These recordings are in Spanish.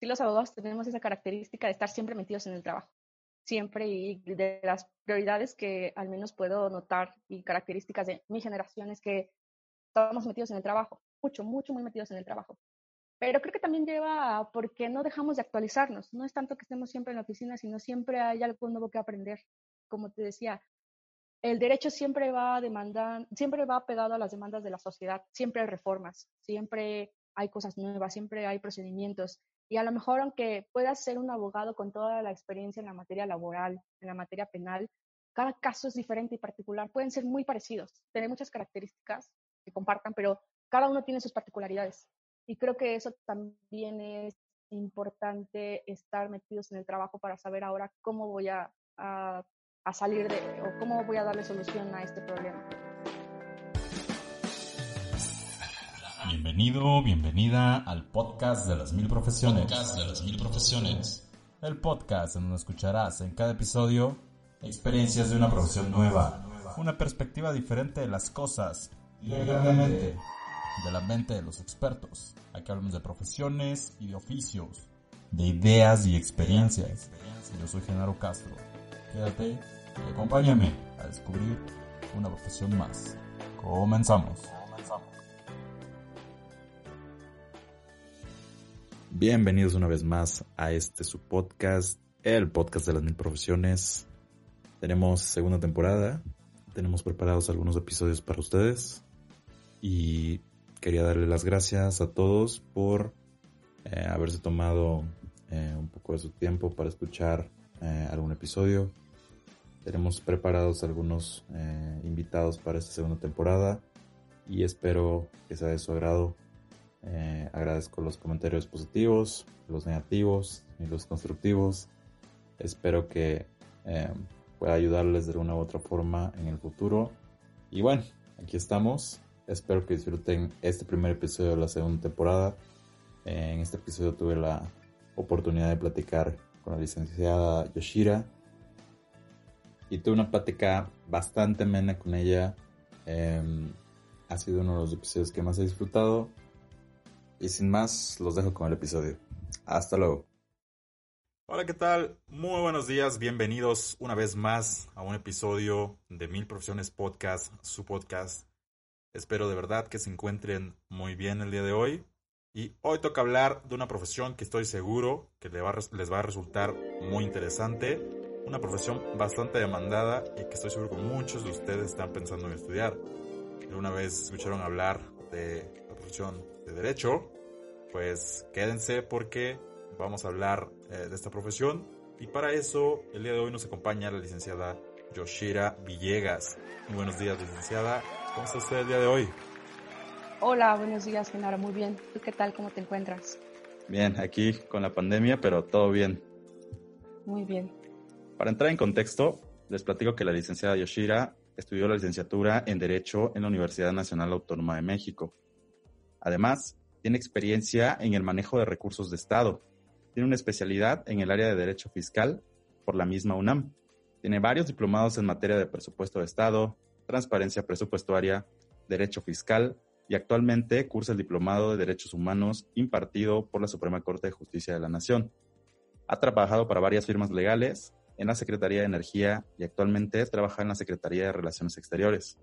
Sí, los abogados tenemos esa característica de estar siempre metidos en el trabajo. Siempre y de las prioridades que al menos puedo notar y características de mi generación es que estamos metidos en el trabajo. Mucho, mucho, muy metidos en el trabajo. Pero creo que también lleva a porque no dejamos de actualizarnos. No es tanto que estemos siempre en la oficina, sino siempre hay algo nuevo que aprender. Como te decía, el derecho siempre va demandar, siempre va pegado a las demandas de la sociedad. Siempre hay reformas, siempre hay cosas nuevas, siempre hay procedimientos. Y a lo mejor, aunque puedas ser un abogado con toda la experiencia en la materia laboral, en la materia penal, cada caso es diferente y particular. Pueden ser muy parecidos, tener muchas características que compartan, pero cada uno tiene sus particularidades. Y creo que eso también es importante estar metidos en el trabajo para saber ahora cómo voy a, a, a salir de, o cómo voy a darle solución a este problema. Bienvenido, bienvenida al podcast de las mil profesiones. Podcast de las mil profesiones. El podcast en donde escucharás en cada episodio experiencias de una profesión nueva, una perspectiva diferente de las cosas, directamente de la mente de los expertos. Aquí hablamos de profesiones y de oficios, de ideas y experiencias. Yo soy Genaro Castro. Quédate y acompáñame a descubrir una profesión más. Comenzamos. Bienvenidos una vez más a este su podcast, el podcast de las mil profesiones. Tenemos segunda temporada, tenemos preparados algunos episodios para ustedes y quería darle las gracias a todos por eh, haberse tomado eh, un poco de su tiempo para escuchar eh, algún episodio. Tenemos preparados algunos invitados para esta segunda temporada y espero que sea de su agrado eh, agradezco los comentarios positivos, los negativos y los constructivos. Espero que eh, pueda ayudarles de una u otra forma en el futuro. Y bueno, aquí estamos. Espero que disfruten este primer episodio de la segunda temporada. Eh, en este episodio tuve la oportunidad de platicar con la licenciada Yoshira. Y tuve una plática bastante amena con ella. Em, ha sido uno de los episodios que más he disfrutado y sin más, los dejo con el episodio. Hasta luego. Hola, ¿qué tal? Muy buenos días, bienvenidos una vez más a un episodio de Mil Profesiones Podcast, su podcast. Espero de verdad que se encuentren muy bien el día de hoy. Y hoy toca hablar de una profesión que estoy seguro que les va a resultar muy interesante. Una profesión bastante demandada y que estoy seguro que muchos de ustedes están pensando en estudiar. Una vez escucharon hablar de de derecho, pues quédense porque vamos a hablar eh, de esta profesión. Y para eso, el día de hoy nos acompaña la licenciada Yoshira Villegas. Muy buenos días, licenciada. ¿Cómo está usted el día de hoy? Hola, buenos días, Genaro. Muy bien. ¿Tú qué tal? ¿Cómo te encuentras? Bien, aquí con la pandemia, pero todo bien. Muy bien. Para entrar en contexto, les platico que la licenciada Yoshira estudió la licenciatura en Derecho en la Universidad Nacional Autónoma de México. Además, tiene experiencia en el manejo de recursos de Estado. Tiene una especialidad en el área de Derecho Fiscal por la misma UNAM. Tiene varios diplomados en materia de presupuesto de Estado, transparencia presupuestaria, derecho fiscal y actualmente cursa el diplomado de Derechos Humanos impartido por la Suprema Corte de Justicia de la Nación. Ha trabajado para varias firmas legales en la Secretaría de Energía y actualmente trabaja en la Secretaría de Relaciones Exteriores.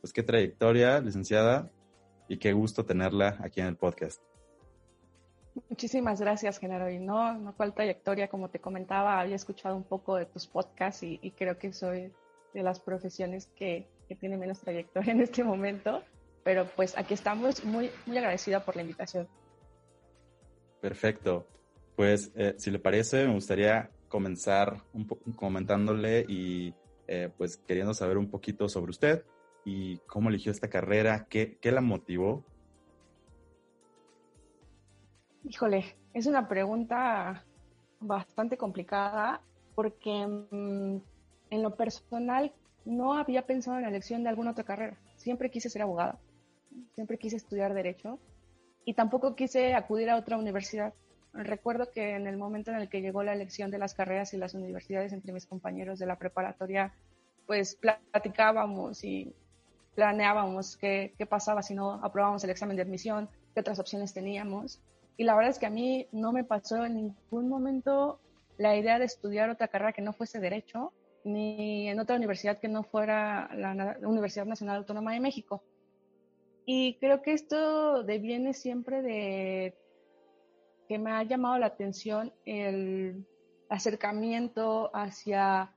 Pues qué trayectoria, licenciada, y qué gusto tenerla aquí en el podcast. Muchísimas gracias, Genaro. Y no, no cuál trayectoria, como te comentaba, había escuchado un poco de tus podcasts y, creo que soy de las profesiones que, que tiene menos trayectoria en este momento, pero pues aquí estamos muy, muy agradecida por la invitación. Perfecto. Pues eh, si le parece, me gustaría comenzar un comentándole y eh, pues queriendo saber un poquito sobre usted y cómo eligió esta carrera, qué, qué la motivó. Híjole, es una pregunta bastante complicada porque mm, en lo personal no había pensado en la elección de alguna otra carrera. Siempre quise ser abogada, siempre quise estudiar derecho y tampoco quise acudir a otra universidad. Recuerdo que en el momento en el que llegó la elección de las carreras y las universidades entre mis compañeros de la preparatoria, pues platicábamos y planeábamos qué, qué pasaba si no aprobábamos el examen de admisión, qué otras opciones teníamos. Y la verdad es que a mí no me pasó en ningún momento la idea de estudiar otra carrera que no fuese derecho, ni en otra universidad que no fuera la Universidad Nacional Autónoma de México. Y creo que esto deviene siempre de que me ha llamado la atención el acercamiento hacia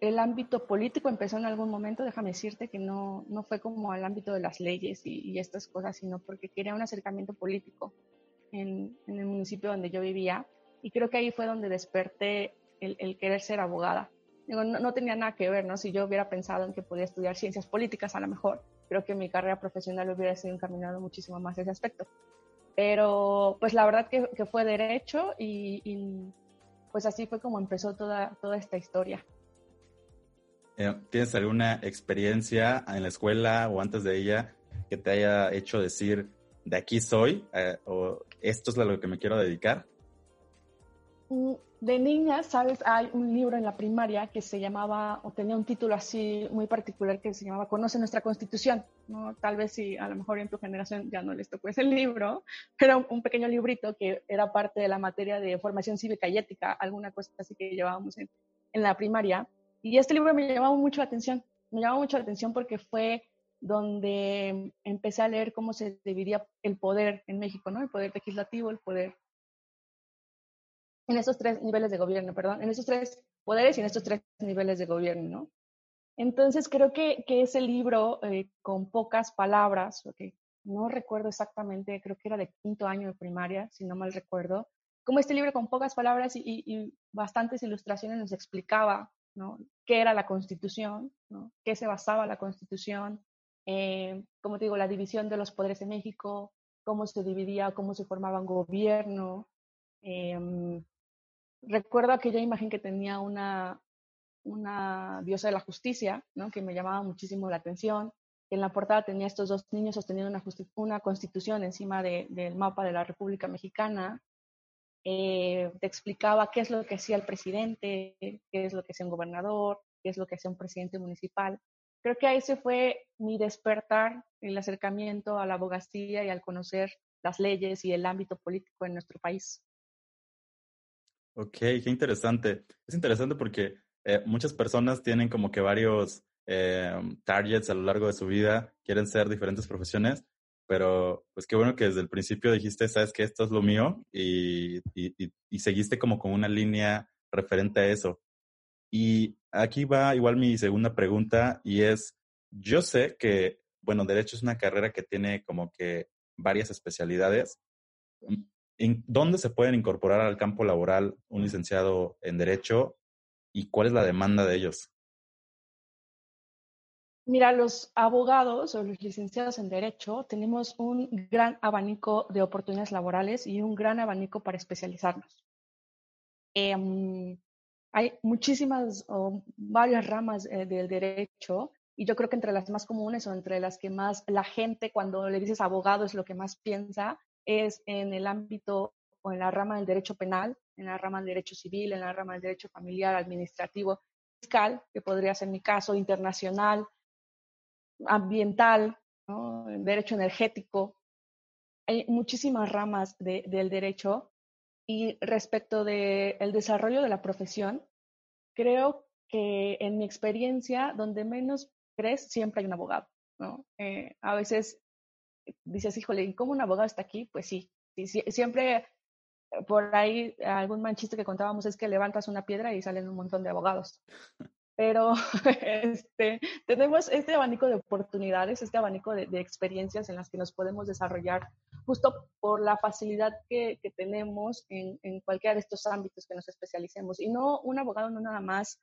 el ámbito político. Empezó en algún momento, déjame decirte que no, no fue como al ámbito de las leyes y, estas cosas, sino porque quería un acercamiento político en, en, el municipio donde yo vivía. Y creo que ahí fue donde desperté el, el querer ser abogada. Digo, no, no, tenía nada que ver, ¿no? Si yo hubiera pensado en que podía estudiar ciencias políticas, a lo mejor, creo que mi carrera profesional hubiera sido encaminado muchísimo más a ese aspecto. Pero, pues la verdad que, que fue derecho y, y, pues así fue como empezó toda, toda esta historia. Eh, ¿Tienes alguna experiencia en la escuela o antes de ella que te haya hecho decir, de aquí soy, eh, o esto es a lo que me quiero dedicar? Mm, de niña, sabes, hay un libro en la primaria que se llamaba, o tenía un título así muy particular que se llamaba Conoce nuestra Constitución, ¿no? Tal vez si a lo mejor en tu generación ya no les tocó ese libro, pero un pequeño librito que era parte de la materia de formación cívica y ética, alguna cosa así que llevábamos en, en la primaria. Y este libro me llamaba mucho la atención, me llamaba mucho la atención porque fue donde empecé a leer cómo se dividía el poder en México, ¿no? El poder legislativo, el poder en esos tres niveles de gobierno, perdón, en esos tres poderes y en estos tres niveles de gobierno, ¿no? Entonces creo que, que ese libro eh, con pocas palabras, okay, no recuerdo exactamente, creo que era de quinto año de primaria, si no mal recuerdo, como este libro con pocas palabras y, y bastantes ilustraciones nos explicaba ¿no? qué era la constitución, ¿no? qué se basaba la constitución, eh, como te digo, la división de los poderes en México, cómo se dividía, cómo se formaba un gobierno. Eh, recuerdo aquella imagen que tenía una, una diosa de la justicia, ¿no? que me llamaba muchísimo la atención. En la portada tenía estos dos niños sosteniendo una, una constitución encima de, del mapa de la República Mexicana. Eh, te explicaba qué es lo que hacía el presidente, qué es lo que hacía un gobernador, qué es lo que hacía un presidente municipal. Creo que ahí se fue mi despertar, el acercamiento a la abogacía y al conocer las leyes y el ámbito político en nuestro país. Ok, qué interesante. Es interesante porque eh, muchas personas tienen como que varios eh, targets a lo largo de su vida, quieren ser diferentes profesiones, pero pues qué bueno que desde el principio dijiste, sabes que esto es lo mío y, y, y, seguiste como con una línea referente a eso. Y aquí va igual mi segunda pregunta y es, yo sé que, bueno, derecho es una carrera que tiene como que varias especialidades. ¿En dónde se pueden incorporar al campo laboral un licenciado en Derecho y cuál es la demanda de ellos? Mira, los abogados o los licenciados en Derecho tenemos un gran abanico de oportunidades laborales y un gran abanico para especializarnos. Eh, hay muchísimas o varias ramas eh, del derecho y yo creo que entre las más comunes o entre las que más la gente cuando le dices abogado es lo que más piensa es en el ámbito o en la rama del derecho penal, en la rama del derecho civil, en la rama del derecho familiar, administrativo, fiscal, que podría ser mi caso, internacional, ambiental, ¿no? derecho energético. Hay muchísimas ramas de, del derecho y respecto del el desarrollo de la profesión, creo que en mi experiencia, donde menos crees, siempre hay un abogado. ¿no? Eh, a veces dices, híjole, ¿y cómo un abogado está aquí? Pues sí, sí, sí siempre eh, por ahí algún manchiste que contábamos es que levantas una piedra y salen un montón de abogados. Pero este, tenemos este abanico de oportunidades, este abanico de, experiencias en las que nos podemos desarrollar justo por la facilidad que, que tenemos en, en, cualquiera de estos ámbitos que nos especialicemos. Y no, un abogado no nada más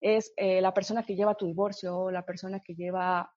es eh, la persona que lleva tu divorcio, la persona que lleva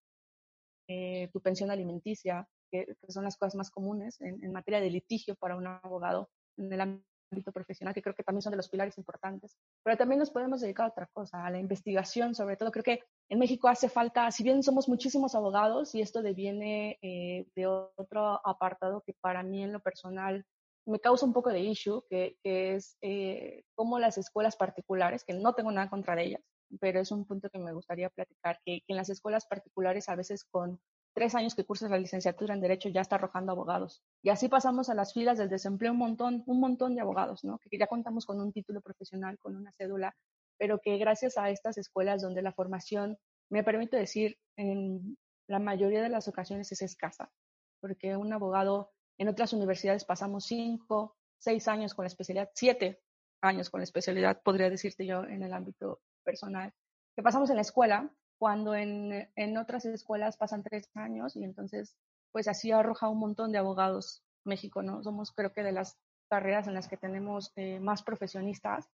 eh, tu pensión alimenticia, que, son las cosas más comunes en, en, materia de litigio para un abogado en el ámbito profesional, que creo que también son de los pilares importantes. Pero también nos podemos dedicar a otra cosa, a la investigación, sobre todo. Creo que en México hace falta, si bien somos muchísimos abogados, y esto deviene eh, de otro apartado que para mí en lo personal me causa un poco de issue, que, que es eh, cómo las escuelas particulares, que no tengo nada contra ellas, pero es un punto que me gustaría platicar, que, que en las escuelas particulares a veces con tres años que cursas la licenciatura en Derecho ya está arrojando abogados. Y así pasamos a las filas del desempleo un montón, un montón de abogados, ¿no? Que ya contamos con un título profesional, con una cédula, pero que gracias a estas escuelas donde la formación, me permito decir, en la mayoría de las ocasiones es escasa, porque un abogado en otras universidades pasamos cinco, seis años con la especialidad, siete años con la especialidad, podría decirte yo, en el ámbito personal, que pasamos en la escuela cuando en, en otras escuelas pasan tres años y entonces pues así arroja un montón de abogados México, ¿no? Somos creo que de las carreras en las que tenemos eh, más profesionistas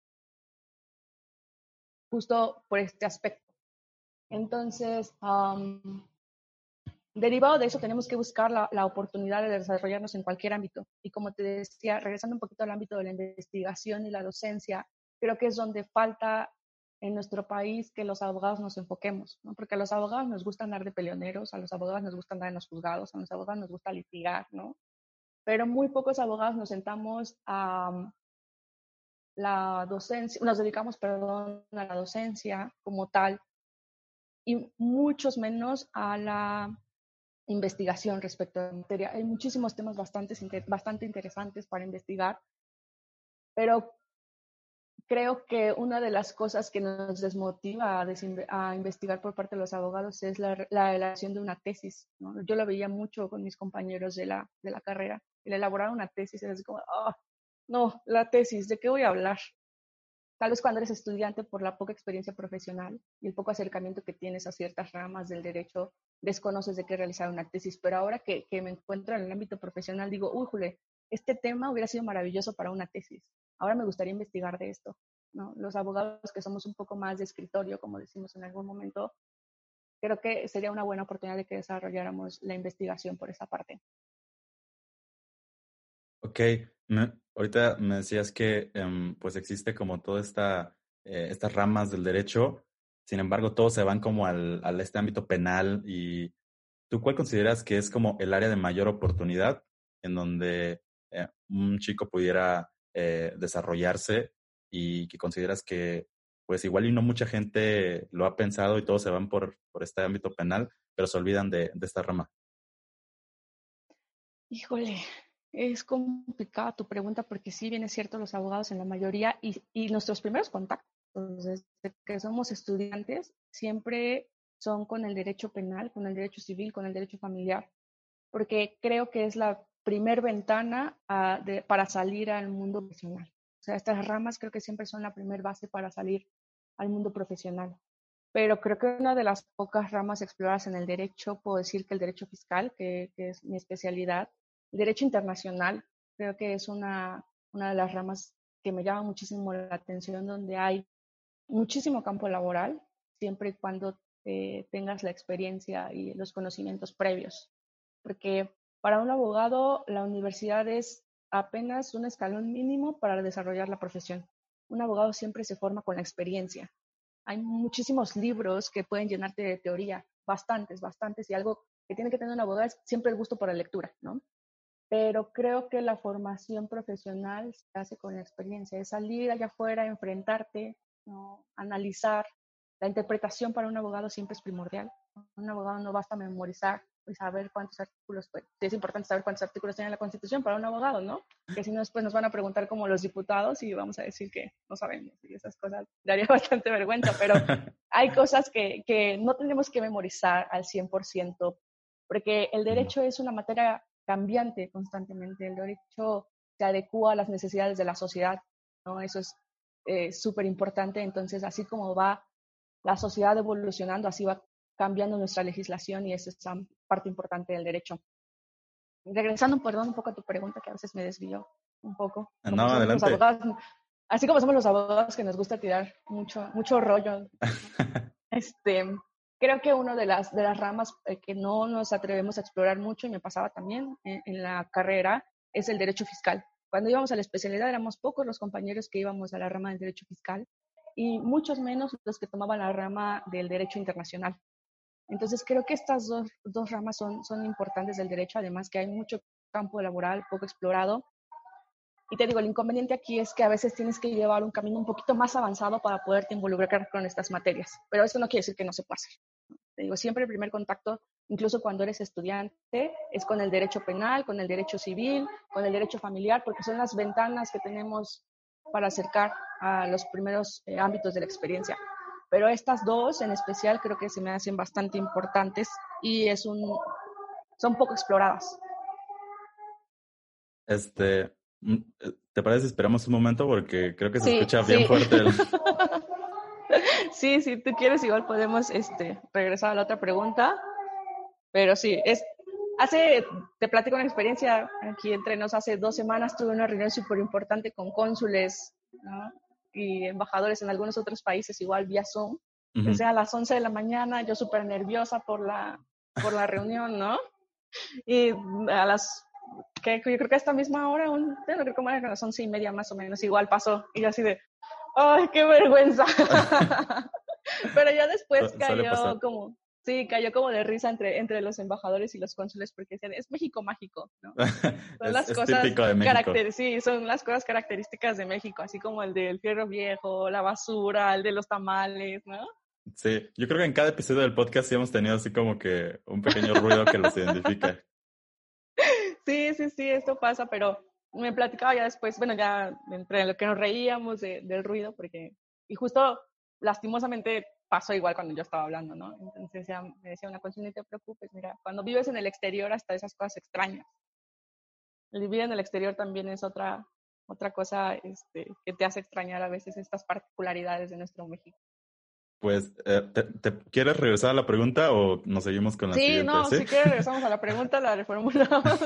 justo por este aspecto. Entonces, derivado de eso, tenemos que buscar la, la, oportunidad de desarrollarnos en cualquier ámbito. Y como te decía, regresando un poquito al ámbito de la investigación y la docencia, creo que es donde falta en nuestro país que los abogados nos enfoquemos, ¿no? Porque a los abogados nos gusta andar de peleoneros, a los abogados nos gusta andar en los juzgados, a los abogados nos gusta litigar, ¿no? Pero muy pocos abogados nos sentamos a la docencia, nos dedicamos, perdón, a la docencia como tal y muchos menos a la investigación respecto a la materia. Hay muchísimos temas bastante, bastante interesantes para investigar, pero creo que una de las cosas que nos desmotiva a, investigar por parte de los abogados es la, la elaboración de una tesis. Yo lo veía mucho con mis compañeros de la, de la carrera. El elaborar una tesis es como, oh, no, la tesis, ¿de qué voy a hablar? Tal vez cuando eres estudiante, por la poca experiencia profesional y el poco acercamiento que tienes a ciertas ramas del derecho, desconoces de qué realizar una tesis. Pero ahora que, que me encuentro en el ámbito profesional, digo, uy, Jule, este tema hubiera sido maravilloso para una tesis ahora me gustaría investigar de esto. ¿no? Los abogados que somos un poco más de escritorio, como decimos en algún momento, creo que sería una buena oportunidad de que desarrolláramos la investigación por esa parte. Ok, ahorita me decías que em, pues existe como toda esta, eh, estas ramas del derecho, sin embargo todos se van como al, al este ámbito penal y ¿tú cuál consideras que es como el área de mayor oportunidad en donde eh, un chico pudiera eh, desarrollarse y que consideras que pues igual y no mucha gente lo ha pensado y todos se van por, por este ámbito penal, pero se olvidan de, esta rama? Híjole, es complicada tu pregunta porque sí, bien es cierto, los abogados en la mayoría y, y nuestros primeros contactos desde que somos estudiantes siempre son con el derecho penal, con el derecho civil, con el derecho familiar, porque creo que es la primer ventana ah, para salir al mundo profesional. O sea, estas ramas creo que siempre son la primer base para salir al mundo profesional. Pero creo que una de las pocas ramas exploradas en el derecho, puedo decir que el derecho fiscal, que, es mi especialidad, el derecho internacional, creo que es una, una de las ramas que me llama muchísimo la atención, donde hay muchísimo campo laboral, siempre y cuando eh, tengas la experiencia y los conocimientos previos. Porque para un abogado, la universidad es apenas un escalón mínimo para desarrollar la profesión. Un abogado siempre se forma con la experiencia. Hay muchísimos libros que pueden llenarte de teoría, bastantes, bastantes, y algo que tiene que tener un abogado es siempre el gusto por la lectura, ¿no? Pero creo que la formación profesional se hace con la experiencia, es salir allá afuera, enfrentarte, ¿no? analizar. La interpretación para un abogado siempre es primordial. Un abogado no basta memorizar saber cuántos artículos, pues, es importante saber cuántos artículos tiene la Constitución para un abogado, ¿no? Que si no, después nos van a preguntar como los diputados y vamos a decir que no sabemos y esas cosas daría bastante vergüenza, pero hay cosas que, que no tenemos que memorizar al 100%, porque el derecho es una materia cambiante constantemente, el derecho se adecua a las necesidades de la sociedad, ¿no? Eso es eh, súper importante, entonces así como va la sociedad evolucionando, así va cambiando nuestra legislación y eso es parte importante del derecho. Regresando, perdón, un poco a tu pregunta, que a veces me desvío un poco. Ah, no, adelante. así como somos los abogados que nos gusta tirar mucho, mucho rollo. este, creo que una de las, de las ramas eh, que no nos atrevemos a explorar mucho, y me pasaba también en, en, la carrera, es el derecho fiscal. Cuando íbamos a la especialidad éramos pocos los compañeros que íbamos a la rama del derecho fiscal y muchos menos los que tomaban la rama del derecho internacional. Entonces creo que estas dos, dos ramas son, son importantes del derecho, además que hay mucho campo laboral poco explorado. Y te digo, el inconveniente aquí es que a veces tienes que llevar un camino un poquito más avanzado para poderte involucrar con estas materias, pero eso no quiere decir que no se pueda hacer. Te digo, siempre el primer contacto, incluso cuando eres estudiante, es con el derecho penal, con el derecho civil, con el derecho familiar, porque son las ventanas que tenemos para acercar a los primeros eh, ámbitos de la experiencia. Pero estas dos en especial creo que se me hacen bastante importantes y es un, son poco exploradas. Este, mm, eh, ¿te parece? Esperamos un momento porque creo que se escucha bien fuerte. El... sí, si tú quieres, igual podemos este, regresar a la otra pregunta. Pero sí, es, hace, te platico una experiencia aquí entre nos, hace dos semanas tuve una reunión súper importante con cónsules ¿no? Y embajadores en algunos otros países, igual vía Zoom. Uh -huh. a las 11 de la mañana, yo súper nerviosa por la, por la reunión, ¿no? Y a las que yo creo que a esta misma hora, un, no creo como era a las once y media más o menos, igual pasó. Y yo así de, ¡ay, qué vergüenza! Pero ya después cayó como, sí, cayó como de risa entre, entre los embajadores y los cónsules porque decían, es México mágico, ¿no? Son es, las es cosas típico de México. Sí, son las cosas características de México, así como el del fierro viejo, la basura, el de los tamales, ¿no? Sí, yo creo que en cada episodio del podcast sí hemos tenido así como que un pequeño ruido que los identifica. Sí, sí, sí, esto pasa, pero me platicaba ya después, bueno, ya entre lo que nos reíamos de, del ruido, porque, y justo lastimosamente pasó igual cuando yo estaba hablando, ¿no? Entonces ya me decía una cosa, no te preocupes, mira, cuando vives en el exterior hasta esas cosas extrañas. El vivir en el exterior también es otra, otra cosa este, que te hace extrañar a veces estas particularidades de nuestro México. Pues, eh, ¿te, ¿te, quieres regresar a la pregunta o nos seguimos con la sí, siguiente? No, ¿sí? si quieres regresamos a la pregunta, la reformulamos.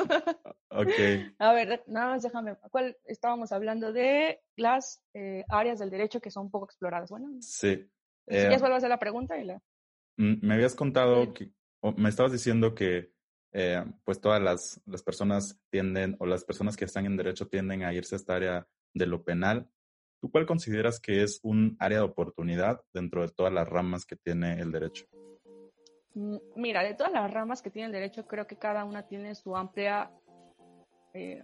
ok. A ver, nada más déjame, ¿cuál estábamos hablando de las eh, áreas del derecho que son poco exploradas? Bueno. Sí. Si quieres vuelvo a hacer la pregunta y la... Me habías contado, que, o me estabas diciendo que eh, pues todas las, las personas tienden, o las personas que están en derecho tienden a irse a esta área de lo penal. ¿Tú cuál consideras que es un área de oportunidad dentro de todas las ramas que tiene el derecho? Mira, de todas las ramas que tiene el derecho, creo que cada una tiene su amplia, eh,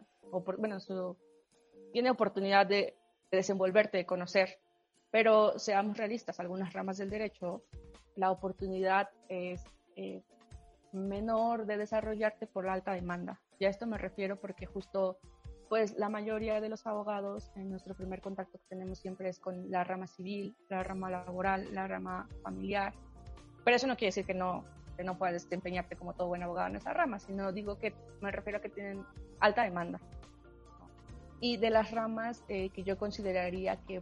bueno, su, tiene oportunidad de, de, desenvolverte, de conocer, pero seamos realistas, algunas ramas del derecho, la oportunidad es eh, menor de desarrollarte por la alta demanda. Y a esto me refiero porque justo pues la mayoría de los abogados en nuestro primer contacto que tenemos siempre es con la rama civil, la rama laboral, la rama familiar. Pero eso no quiere decir que no, que no puedas desempeñarte como todo buen abogado en esa rama, sino digo que me refiero a que tienen alta demanda. Y de las ramas eh, que yo consideraría que,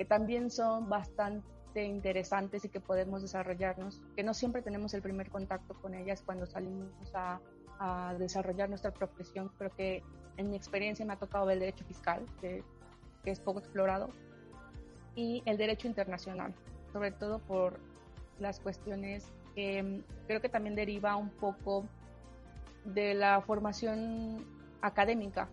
que también son bastante interesantes y que podemos desarrollarnos, que no siempre tenemos el primer contacto con ellas cuando salimos a, desarrollar nuestra profesión, creo que en mi experiencia me ha tocado el derecho fiscal, que, que, es poco explorado, y el derecho internacional, sobre todo por las cuestiones que mm, creo que también deriva un poco de la formación académica,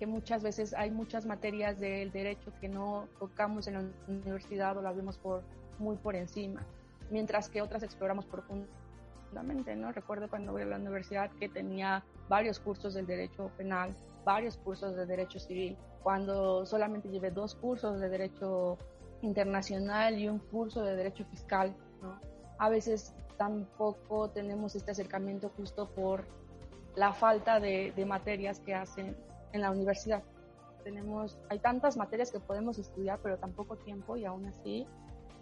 que muchas veces hay muchas materias del derecho que no tocamos en la universidad o las vemos por, muy por encima, mientras que otras exploramos profundamente ¿no? Recuerdo cuando voy a la universidad que tenía varios cursos del derecho penal, varios cursos de derecho civil, cuando solamente llevé dos cursos de derecho internacional y un curso de derecho fiscal, ¿no? A veces tampoco tenemos este acercamiento justo por la falta de, de materias que hacen en la universidad. Tenemos, hay tantas materias que podemos estudiar, pero tan poco tiempo y aún así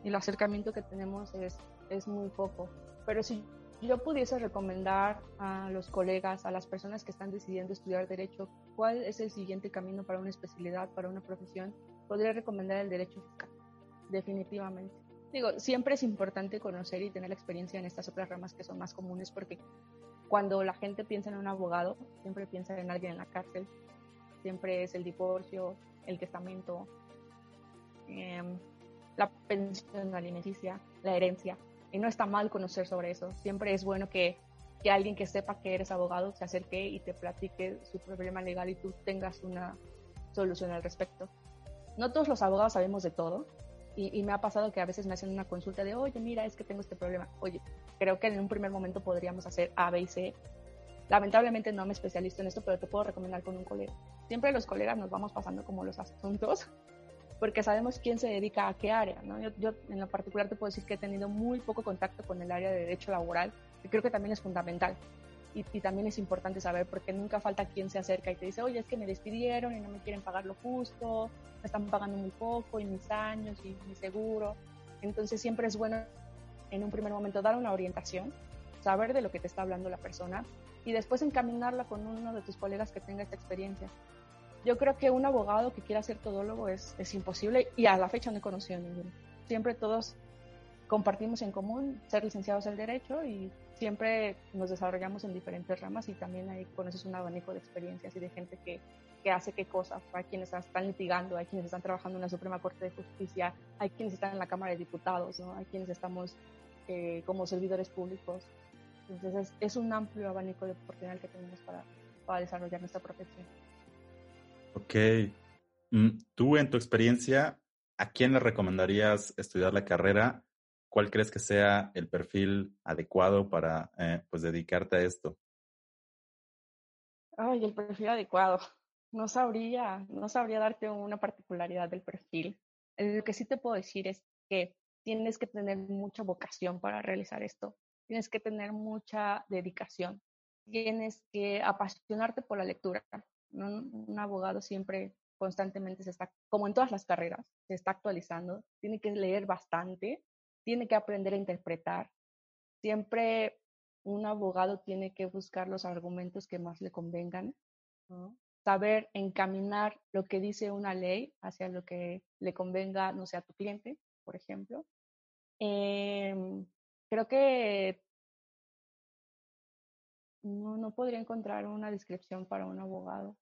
el acercamiento que tenemos es, es muy poco. Pero si yo pudiese recomendar a los colegas, a las personas que están decidiendo estudiar derecho, cuál es el siguiente camino para una especialidad, para una profesión, podría recomendar el derecho fiscal, definitivamente. Digo, siempre es importante conocer y tener la experiencia en estas otras ramas que son más comunes porque cuando la gente piensa en un abogado, siempre piensa en alguien en la cárcel, siempre es el divorcio, el testamento, eh, la pensión alimenticia, la herencia, y no está mal conocer sobre eso. Siempre es bueno que, que alguien que sepa que eres abogado se acerque y te platique su problema legal y tú tengas una solución al respecto. No todos los abogados sabemos de todo y, y, me ha pasado que a veces me hacen una consulta de, oye, mira, es que tengo este problema. Oye, creo que en un primer momento podríamos hacer A, B y C. Lamentablemente no me especializo en esto, pero te puedo recomendar con un colega. Siempre los colegas nos vamos pasando como los asuntos porque sabemos quién se dedica a qué área. ¿no? Yo, yo, en lo particular te puedo decir que he tenido muy poco contacto con el área de derecho laboral, que creo que también es fundamental. Y, y, también es importante saber porque nunca falta quien se acerca y te dice, oye, es que me despidieron y no me quieren pagar lo justo, me están pagando muy poco y mis años y mi seguro. Entonces siempre es bueno en un primer momento dar una orientación, saber de lo que te está hablando la persona y después encaminarla con uno de tus colegas que tenga esta experiencia yo creo que un abogado que quiera ser todólogo es, es imposible y a la fecha no he conocido ninguno. Siempre todos compartimos en común ser licenciados en Derecho y siempre nos desarrollamos en diferentes ramas y también ahí conoces un abanico de experiencias y de gente que, que hace qué cosas. Hay quienes están litigando, hay quienes están trabajando en la Suprema Corte de Justicia, hay quienes están en la Cámara de Diputados, ¿no? hay quienes estamos eh, como servidores públicos. Entonces es, es, un amplio abanico de oportunidades que tenemos para, para desarrollar nuestra profesión. Ok. Mm, tú, en tu experiencia, ¿a quién le recomendarías estudiar la carrera? ¿Cuál crees que sea el perfil adecuado para eh, pues dedicarte a esto? Ay, el perfil adecuado. No sabría, no sabría darte una particularidad del perfil. Lo que sí te puedo decir es que tienes que tener mucha vocación para realizar esto. Tienes que tener mucha dedicación. Tienes que apasionarte por la lectura. Un, abogado siempre constantemente se está, como en todas las carreras, se está actualizando, tiene que leer bastante, tiene que aprender a interpretar. Siempre un abogado tiene que buscar los argumentos que más le convengan, saber encaminar lo que dice una ley hacia lo que le convenga, no sé, a tu cliente, por ejemplo. Eh, creo que no, no podría encontrar una descripción para un abogado.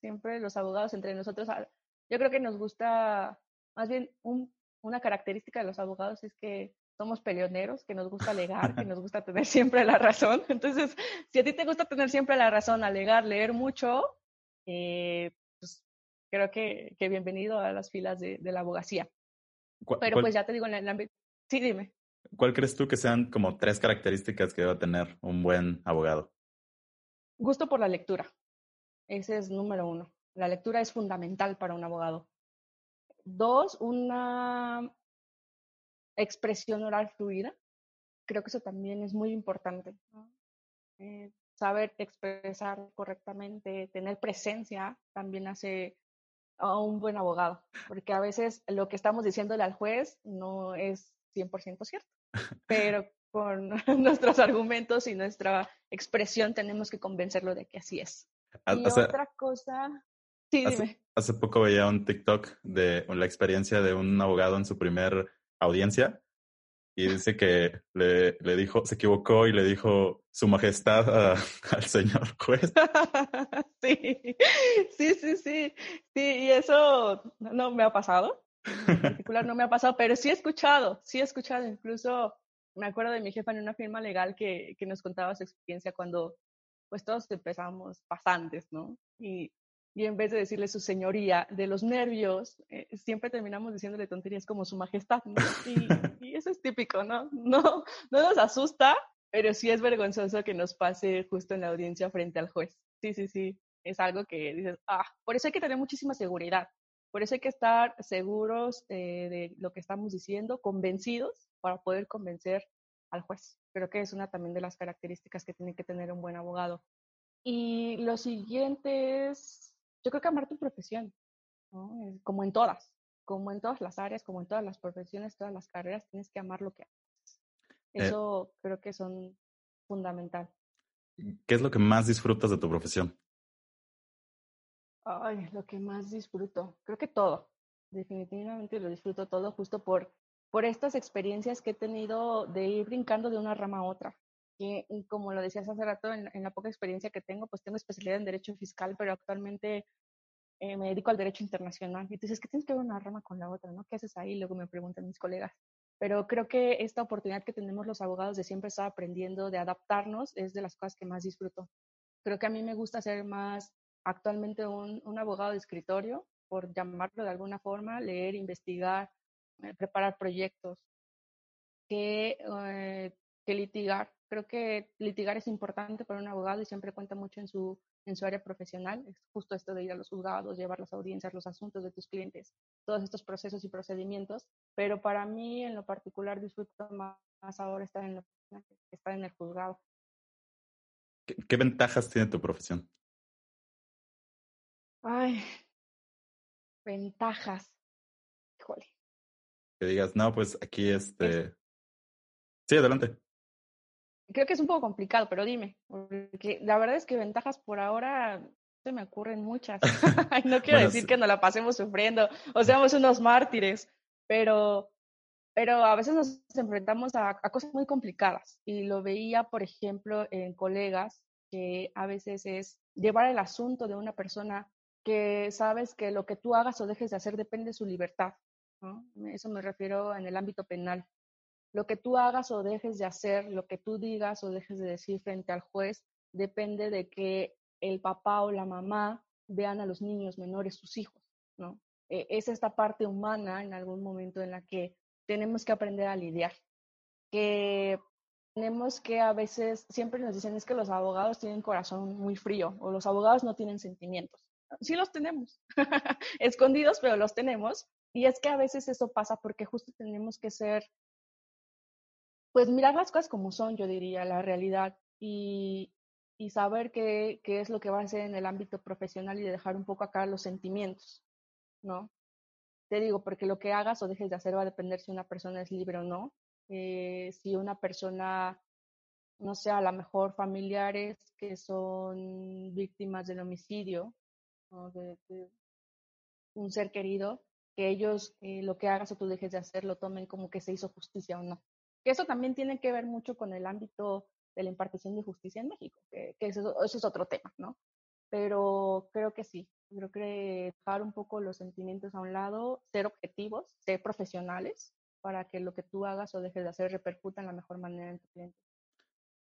Siempre los abogados entre nosotros, ah, yo creo que nos gusta, más bien un, una característica de los abogados es que somos peleoneros, que nos gusta alegar, que nos gusta tener siempre la razón. Entonces, si a ti te gusta tener siempre la razón, alegar, leer mucho, eh, pues creo que, que, bienvenido a las filas de, de la abogacía. Pero pues ya te digo, en el ámbito... Sí, dime. ¿Cuál crees tú que sean como tres características que deba tener un buen abogado? Gusto por la lectura. Ese es número uno. La lectura es fundamental para un abogado. Dos, una expresión oral fluida. Creo que eso también es muy importante. Eh, saber expresar correctamente, tener presencia, también hace a un buen abogado, porque a veces lo que estamos diciéndole al juez no es 100% cierto, pero con nuestros argumentos y nuestra expresión tenemos que convencerlo de que así es. Y hace, otra cosa, sí, hace, dime. Hace poco veía un TikTok de la experiencia de un abogado en su primer audiencia y dice que le, le dijo, se equivocó y le dijo su majestad a, al señor juez. sí, sí, sí, sí, sí, y eso no me ha pasado. En particular no me ha pasado, pero sí he escuchado, sí he escuchado, incluso me acuerdo de mi jefa en una firma legal que, que nos contaba su experiencia cuando pues todos empezamos pasantes, ¿no? Y, y en vez de decirle su señoría de los nervios, eh, siempre terminamos diciéndole tonterías como su majestad, ¿no? Y, y, eso es típico, ¿no? ¿no? No nos asusta, pero sí es vergonzoso que nos pase justo en la audiencia frente al juez. Sí, sí, sí, es algo que dices, ah, por eso hay que tener muchísima seguridad, por eso hay que estar seguros eh, de lo que estamos diciendo, convencidos para poder convencer al juez. Creo que es una también de las características que tiene que tener un buen abogado. Y lo siguiente es, yo creo que amar tu profesión, ¿no? como en todas, como en todas las áreas, como en todas las profesiones, todas las carreras, tienes que amar lo que haces. Eso eh, creo que son fundamental. ¿Qué es lo que más disfrutas de tu profesión? Ay, lo que más disfruto, creo que todo. Definitivamente lo disfruto todo justo por, por estas experiencias que he tenido de ir brincando de una rama a otra. Y, como lo decías hace rato, en, la poca experiencia que tengo, pues tengo especialidad en Derecho Fiscal, pero actualmente eh, me dedico al Derecho Internacional. Y dices, ¿qué tienes que ver una rama con la otra? ¿no? ¿Qué haces ahí? Luego me preguntan mis colegas. pero creo que esta oportunidad que tenemos los abogados de siempre estar aprendiendo, de adaptarnos, es de las cosas que más disfruto. Creo que a mí me gusta ser más actualmente un, un abogado de escritorio, por llamarlo de alguna forma, leer, investigar, eh, preparar proyectos, que, eh, que litigar. Creo que litigar es importante para un abogado y siempre cuenta mucho en su, en su área profesional. Es justo esto de ir a los juzgados, llevar las audiencias, los asuntos de tus clientes, todos estos procesos y procedimientos. Pero para mí, en lo particular, disfruto más ahora estar en, estar en el juzgado. ¿Qué, ventajas tiene tu profesión? Ay, ventajas. Híjole. Que digas, no, pues aquí este. Sí, adelante. Creo que es un poco complicado, pero dime, porque la verdad es que ventajas por ahora se me ocurren muchas. no quiero decir que nos la pasemos sufriendo o seamos unos mártires, pero, pero a veces nos enfrentamos a, a cosas muy complicadas. Y lo veía, por ejemplo, en colegas que a veces es llevar el asunto de una persona que sabes que lo que tú hagas o dejes de hacer depende de su libertad. Eso me refiero en el ámbito penal. Lo que tú hagas o dejes de hacer, lo que tú digas o dejes de decir frente al juez, depende de que el papá o la mamá vean a los niños menores, sus hijos, ¿no? E, es esta parte humana en algún momento en la que tenemos que aprender a lidiar. Que tenemos que a veces, siempre nos dicen es que los abogados tienen corazón muy frío o los abogados no tienen sentimientos. Sí los tenemos, escondidos, pero los tenemos. Y es que a veces eso pasa porque justo tenemos que ser, pues mirar las cosas como son, yo diría, la realidad y, y saber qué, qué es lo que va a hacer en el ámbito profesional y dejar un poco acá los sentimientos, ¿no? Te digo, porque lo que hagas o dejes de hacer va a depender si una persona es libre o no. Eh, si una persona, no sé, a lo mejor familiares que son víctimas del homicidio de, un ser querido, que ellos eh, lo que hagas o tú dejes de hacer lo tomen como que se hizo justicia o no. Que eso también tiene que ver mucho con el ámbito de la impartición de justicia en México, que, eso, eso, es otro tema, ¿no? Pero creo que sí, creo que dejar un poco los sentimientos a un lado, ser objetivos, ser profesionales, para que lo que tú hagas o dejes de hacer repercuta en la mejor manera en tu cliente.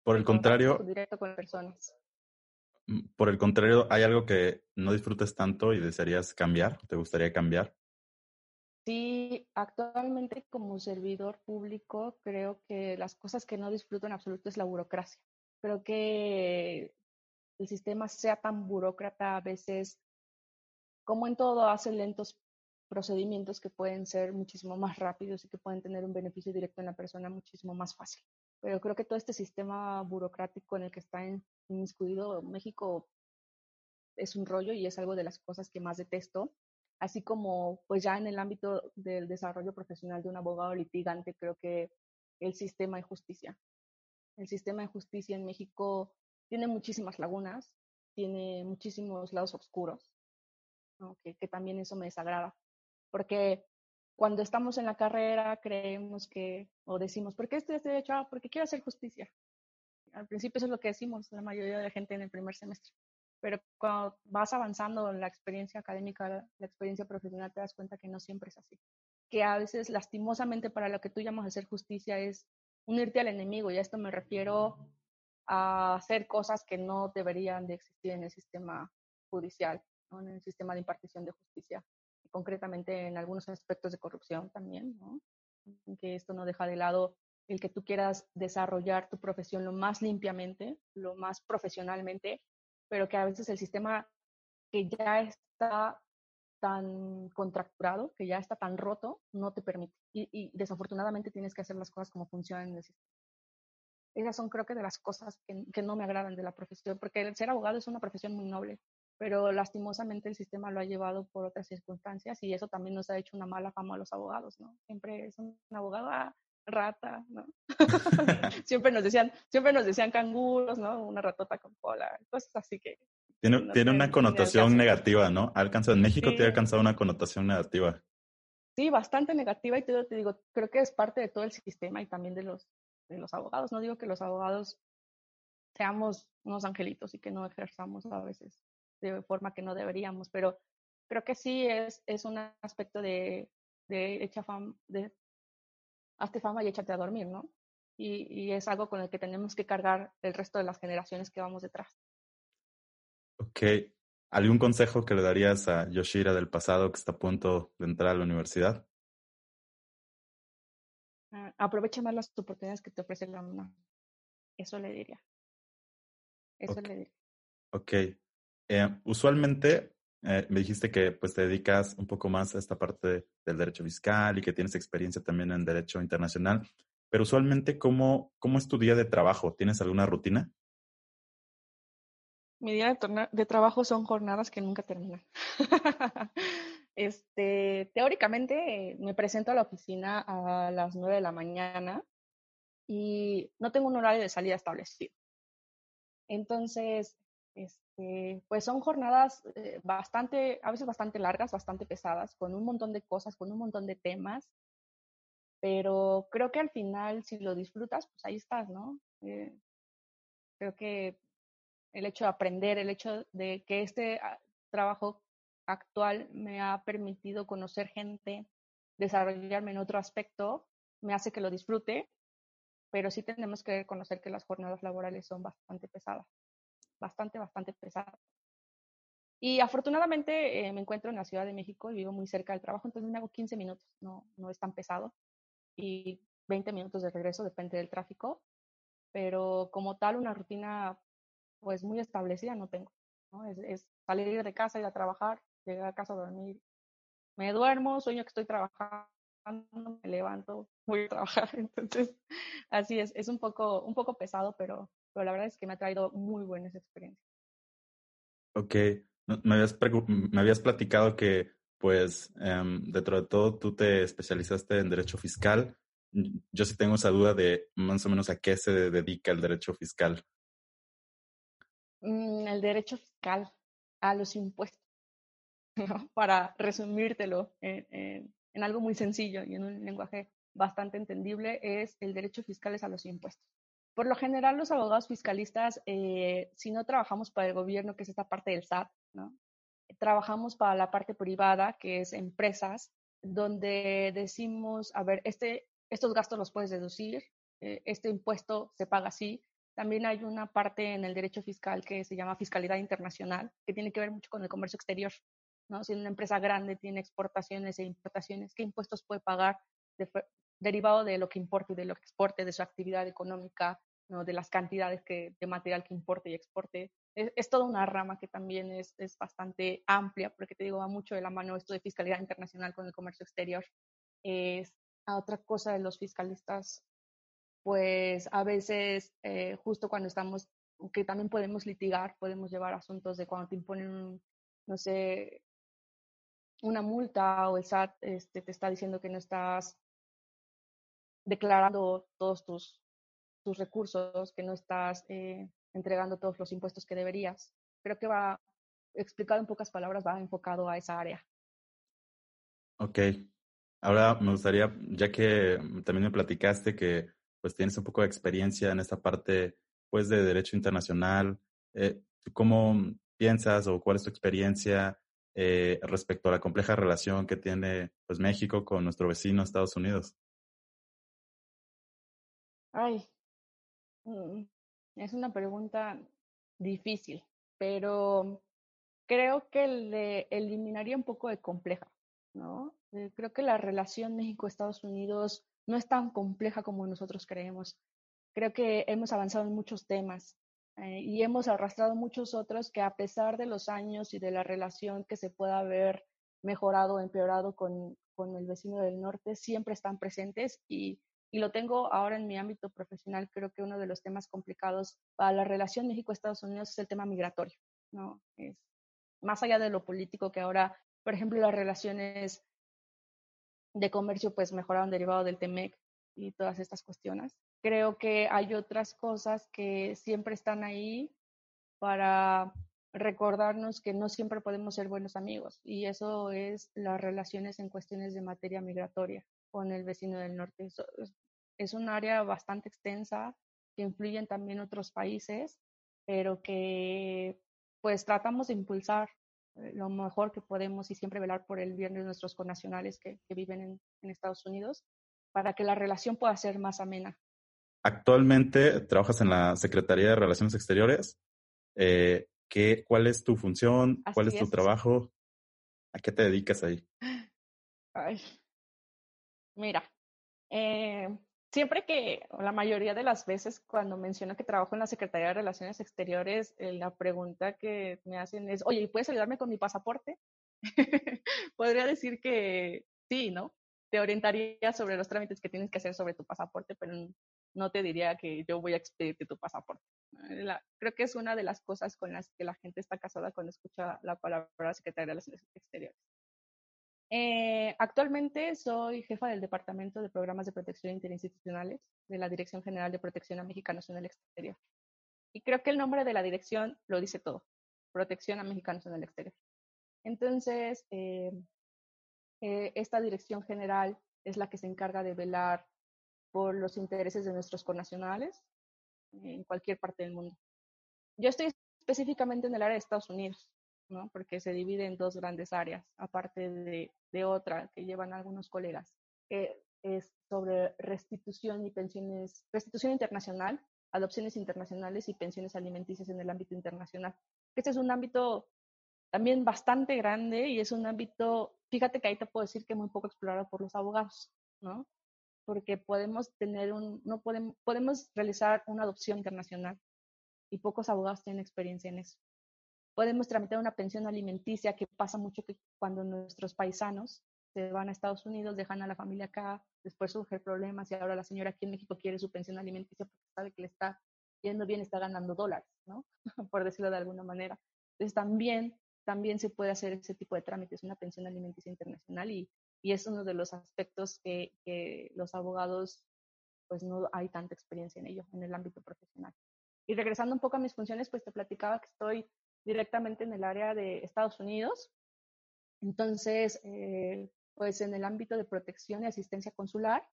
Por el contrario, directo con personas. Mm, por el contrario, ¿hay algo que no disfrutes tanto y desearías cambiar? ¿Te gustaría cambiar? Sí, actualmente como servidor público creo que las cosas que no disfruto en absoluto es la burocracia. Creo que el sistema sea tan burócrata a veces, como en todo, hace lentos procedimientos que pueden ser muchísimo más rápidos y que pueden tener un beneficio directo en la persona muchísimo más fácil. Pero creo que todo este sistema burocrático en el que está inmiscuido México es un rollo y es algo de las cosas que más detesto. Así como, pues ya en el ámbito del desarrollo profesional de un abogado litigante, creo que el sistema de justicia. El sistema de justicia en México tiene muchísimas lagunas, tiene muchísimos lados oscuros, que, también eso me desagrada porque cuando estamos en la carrera creemos que, o decimos, ¿por qué estudias derecho? Ah, porque quiero hacer justicia. Al principio eso es lo que decimos la mayoría de la gente en el primer semestre. Pero cuando vas avanzando en la experiencia académica, la experiencia profesional, te das cuenta que no siempre es así. Que a veces, lastimosamente, para lo que tú llamas hacer justicia es unirte al enemigo. Y a esto me refiero a hacer cosas que no deberían de existir en el sistema judicial, en el sistema de impartición de justicia concretamente en algunos aspectos de corrupción también, que esto no deja de lado el que tú quieras desarrollar tu profesión lo más limpiamente, lo más profesionalmente, pero que a veces el sistema que ya está tan contracturado, que ya está tan roto, no te permite. Y, desafortunadamente tienes que hacer las cosas como funcionan en el sistema. Esas son creo que de las cosas que, no me agradan de la profesión, porque el ser abogado es una profesión muy noble, pero lastimosamente el sistema lo ha llevado por otras circunstancias y eso también nos ha hecho una mala fama a los abogados, ¿no? Siempre es un abogado ah, rata, ¿no? siempre nos decían, siempre nos decían canguros, ¿no? Una ratota con cola, cosas así que tiene, tiene una connotación negativa, ¿no? Ha alcanzado, en México te ha alcanzado una connotación negativa. Sí, bastante negativa y te, te digo, creo que es parte de todo el sistema y también de los, de los abogados. No digo que los abogados seamos unos angelitos y que no ejerzamos a veces de forma que no deberíamos, pero creo que sí es, es un aspecto de, de hecha fama, de, hazte fama y échate a dormir, ¿no? Y, y, es algo con el que tenemos que cargar el resto de las generaciones que vamos detrás. Ok. ¿Algún consejo que le darías a Yoshira del pasado que está a punto de entrar a la universidad? Uh, aprovecha más las oportunidades que te ofrece la UNAM. Eso le diría. Eso okay. le diría. Ok. Eh, usualmente eh, me dijiste que pues te dedicas un poco más a esta parte del derecho fiscal y que tienes experiencia también en derecho internacional, pero usualmente, ¿cómo, cómo es tu día de trabajo? ¿Tienes alguna rutina? Mi día de, trabajo son jornadas que nunca terminan. este, teóricamente me presento a la oficina a las 9 de la mañana y no tengo un horario de salida establecido. Entonces, este, pues son jornadas eh, bastante, a veces bastante largas, bastante pesadas, con un montón de cosas, con un montón de temas, pero creo que al final, si lo disfrutas, pues ahí estás, ¿no? Eh, creo que el hecho de aprender, el hecho de que este ah, trabajo actual me ha permitido conocer gente, desarrollarme en otro aspecto, me hace que lo disfrute, pero sí tenemos que reconocer que las jornadas laborales son bastante pesadas bastante, bastante pesado. Y afortunadamente eh, me encuentro en la Ciudad de México y vivo muy cerca del trabajo, entonces me hago 15 minutos, no, no es tan pesado. Y 20 minutos de regreso, depende del tráfico. Pero como tal, una rutina pues muy establecida no tengo. ¿no? Es, es, salir de casa, ir a trabajar, llegar a casa a dormir. Me duermo, sueño que estoy trabajando, me levanto, voy a trabajar. Entonces, así es, es un poco, un poco pesado, pero, pero la verdad es que me ha traído muy buenas experiencias. Ok, me habías, me habías platicado que, pues, um, dentro de todo, tú te especializaste en derecho fiscal. Yo sí tengo esa duda de más o menos a qué se dedica el derecho fiscal. Mm, el derecho fiscal a los impuestos, ¿no? para resumírtelo en, en, en algo muy sencillo y en un lenguaje bastante entendible, es el derecho fiscal es a los impuestos. Por lo general, los abogados fiscalistas, eh, si no trabajamos para el gobierno, que es esta parte del SAT, ¿no? trabajamos para la parte privada, que es empresas, donde decimos, a ver, este, estos gastos los puedes deducir, eh, este impuesto se paga así. También hay una parte en el derecho fiscal que se llama fiscalidad internacional, que tiene que ver mucho con el comercio exterior. ¿no? Si una empresa grande tiene exportaciones e importaciones, ¿qué impuestos puede pagar de, derivado de lo que importe y de lo que exporte, de su actividad económica, ¿no? de las cantidades de material que importe y exporte. Es, toda una rama que también es, bastante amplia, porque te digo, va mucho de la mano esto de fiscalidad internacional con el comercio exterior. Es otra cosa de los fiscalistas, pues a veces, eh, justo cuando estamos, que también podemos litigar, podemos llevar asuntos de cuando te imponen, no sé, una multa o el SAT este, te está diciendo que no estás declarando todos tus, tus recursos, que no estás eh, entregando todos los impuestos que deberías. Creo que va, explicado en pocas palabras, va enfocado a esa área. Ok. Ahora me gustaría, ya que también me platicaste que pues tienes un poco de experiencia en esta parte pues de derecho internacional, eh, ¿cómo piensas o cuál es tu experiencia eh, respecto a la compleja relación que tiene pues México con nuestro vecino Estados Unidos? Ay, mm, es una pregunta difícil, pero creo que le eliminaría un poco de compleja, ¿no? Eh, creo que la relación México-Estados Unidos no es tan compleja como nosotros creemos. Creo que hemos avanzado en muchos temas eh, y hemos arrastrado muchos otros que a pesar de los años y de la relación que se pueda haber mejorado o empeorado con, con el vecino del norte, siempre están presentes y y lo tengo ahora en mi ámbito profesional, creo que uno de los temas complicados para la relación México-Estados Unidos es el tema migratorio, ¿no? Es más allá de lo político que ahora, por ejemplo, las relaciones de comercio pues mejoraron derivado del TEMEC y todas estas cuestiones. Creo que hay otras cosas que siempre están ahí para recordarnos que no siempre podemos ser buenos amigos y eso es las relaciones en cuestiones de materia migratoria con el vecino del norte. Es un área bastante extensa que influyen también otros países, pero que pues tratamos de impulsar eh, lo mejor que podemos y siempre velar por el bien de nuestros connacionales que, que viven en, en, Estados Unidos. para que la relación pueda ser más amena. Actualmente trabajas en la Secretaría de Relaciones Exteriores. Eh, ¿qué, ¿Cuál es tu función? ¿Cuál es tu trabajo? ¿A qué te dedicas ahí? Ay. Mira, eh, siempre que, o la mayoría de las veces cuando menciono que trabajo en la Secretaría de Relaciones Exteriores, eh, la pregunta que me hacen es, oye, ¿puedes ayudarme con mi pasaporte? Podría decir que sí, ¿no? Te orientaría sobre los trámites que tienes que hacer sobre tu pasaporte, pero no te diría que yo voy a expedirte tu pasaporte. creo que es una de las cosas con las que la gente está casada cuando escucha la palabra Secretaría de Relaciones Exteriores. Eh, actualmente soy jefa del Departamento de Programas de Protección Interinstitucionales de la Dirección General de Protección a Mexicanos en el Exterior. Y creo que el nombre de la dirección lo dice todo, Protección a Mexicanos en el Exterior. Entonces, eh, eh, esta dirección general es la que se encarga de velar por los intereses de nuestros connacionales en cualquier parte del mundo. Yo estoy específicamente en el área de Estados Unidos, ¿no? porque se divide en dos grandes áreas, aparte de, de otra que llevan algunos colegas, que es sobre restitución y pensiones, restitución internacional, adopciones internacionales y pensiones alimenticias en el ámbito internacional. Este es un ámbito también bastante grande y es un ámbito, fíjate que ahí te puedo decir que muy poco explorado por los abogados, ¿no? Porque podemos tener un, no podemos, podemos realizar una adopción internacional y pocos abogados tienen experiencia en eso podemos tramitar una pensión alimenticia, que pasa mucho que cuando nuestros paisanos se van a Estados Unidos, dejan a la familia acá, después surgen problemas y ahora la señora aquí en México quiere su pensión alimenticia porque sabe que le está yendo bien, está ganando dólares, ¿no? Por decirlo de alguna manera. Entonces también, también se puede hacer ese tipo de trámites, una pensión alimenticia internacional y, y es uno de los aspectos que, que los abogados pues no hay tanta experiencia en ello, en el ámbito profesional. Y regresando un poco a mis funciones, pues te platicaba que estoy directamente en el área de Estados Unidos. Entonces, eh, pues en el ámbito de protección y asistencia consular,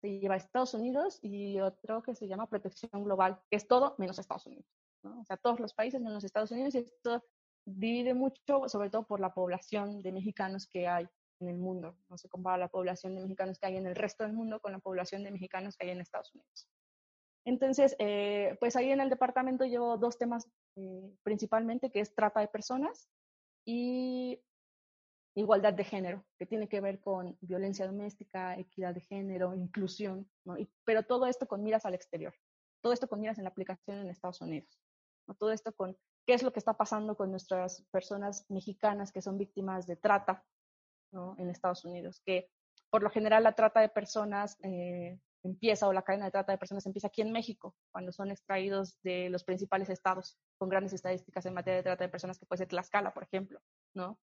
se lleva a Estados Unidos y otro que se llama protección global, que es todo menos Estados Unidos. ¿no? O sea, todos los países menos Estados Unidos y esto divide mucho, sobre todo por la población de mexicanos que hay en el mundo. No se compara la población de mexicanos que hay en el resto del mundo con la población de mexicanos que hay en Estados Unidos. Entonces, eh, pues ahí en el departamento llevo dos temas eh, principalmente, que es trata de personas y igualdad de género, que tiene que ver con violencia doméstica, equidad de género, inclusión, ¿no? pero todo esto con miras al exterior, todo esto con miras en la aplicación en Estados Unidos, ¿no? todo esto con qué es lo que está pasando con nuestras personas mexicanas que son víctimas de trata ¿no? en Estados Unidos, que por lo general la trata de personas eh, empieza o la cadena de trata de personas empieza aquí en México, cuando son extraídos de los principales estados con grandes estadísticas en materia de trata de personas, que puede ser Tlaxcala, por ejemplo, ¿no?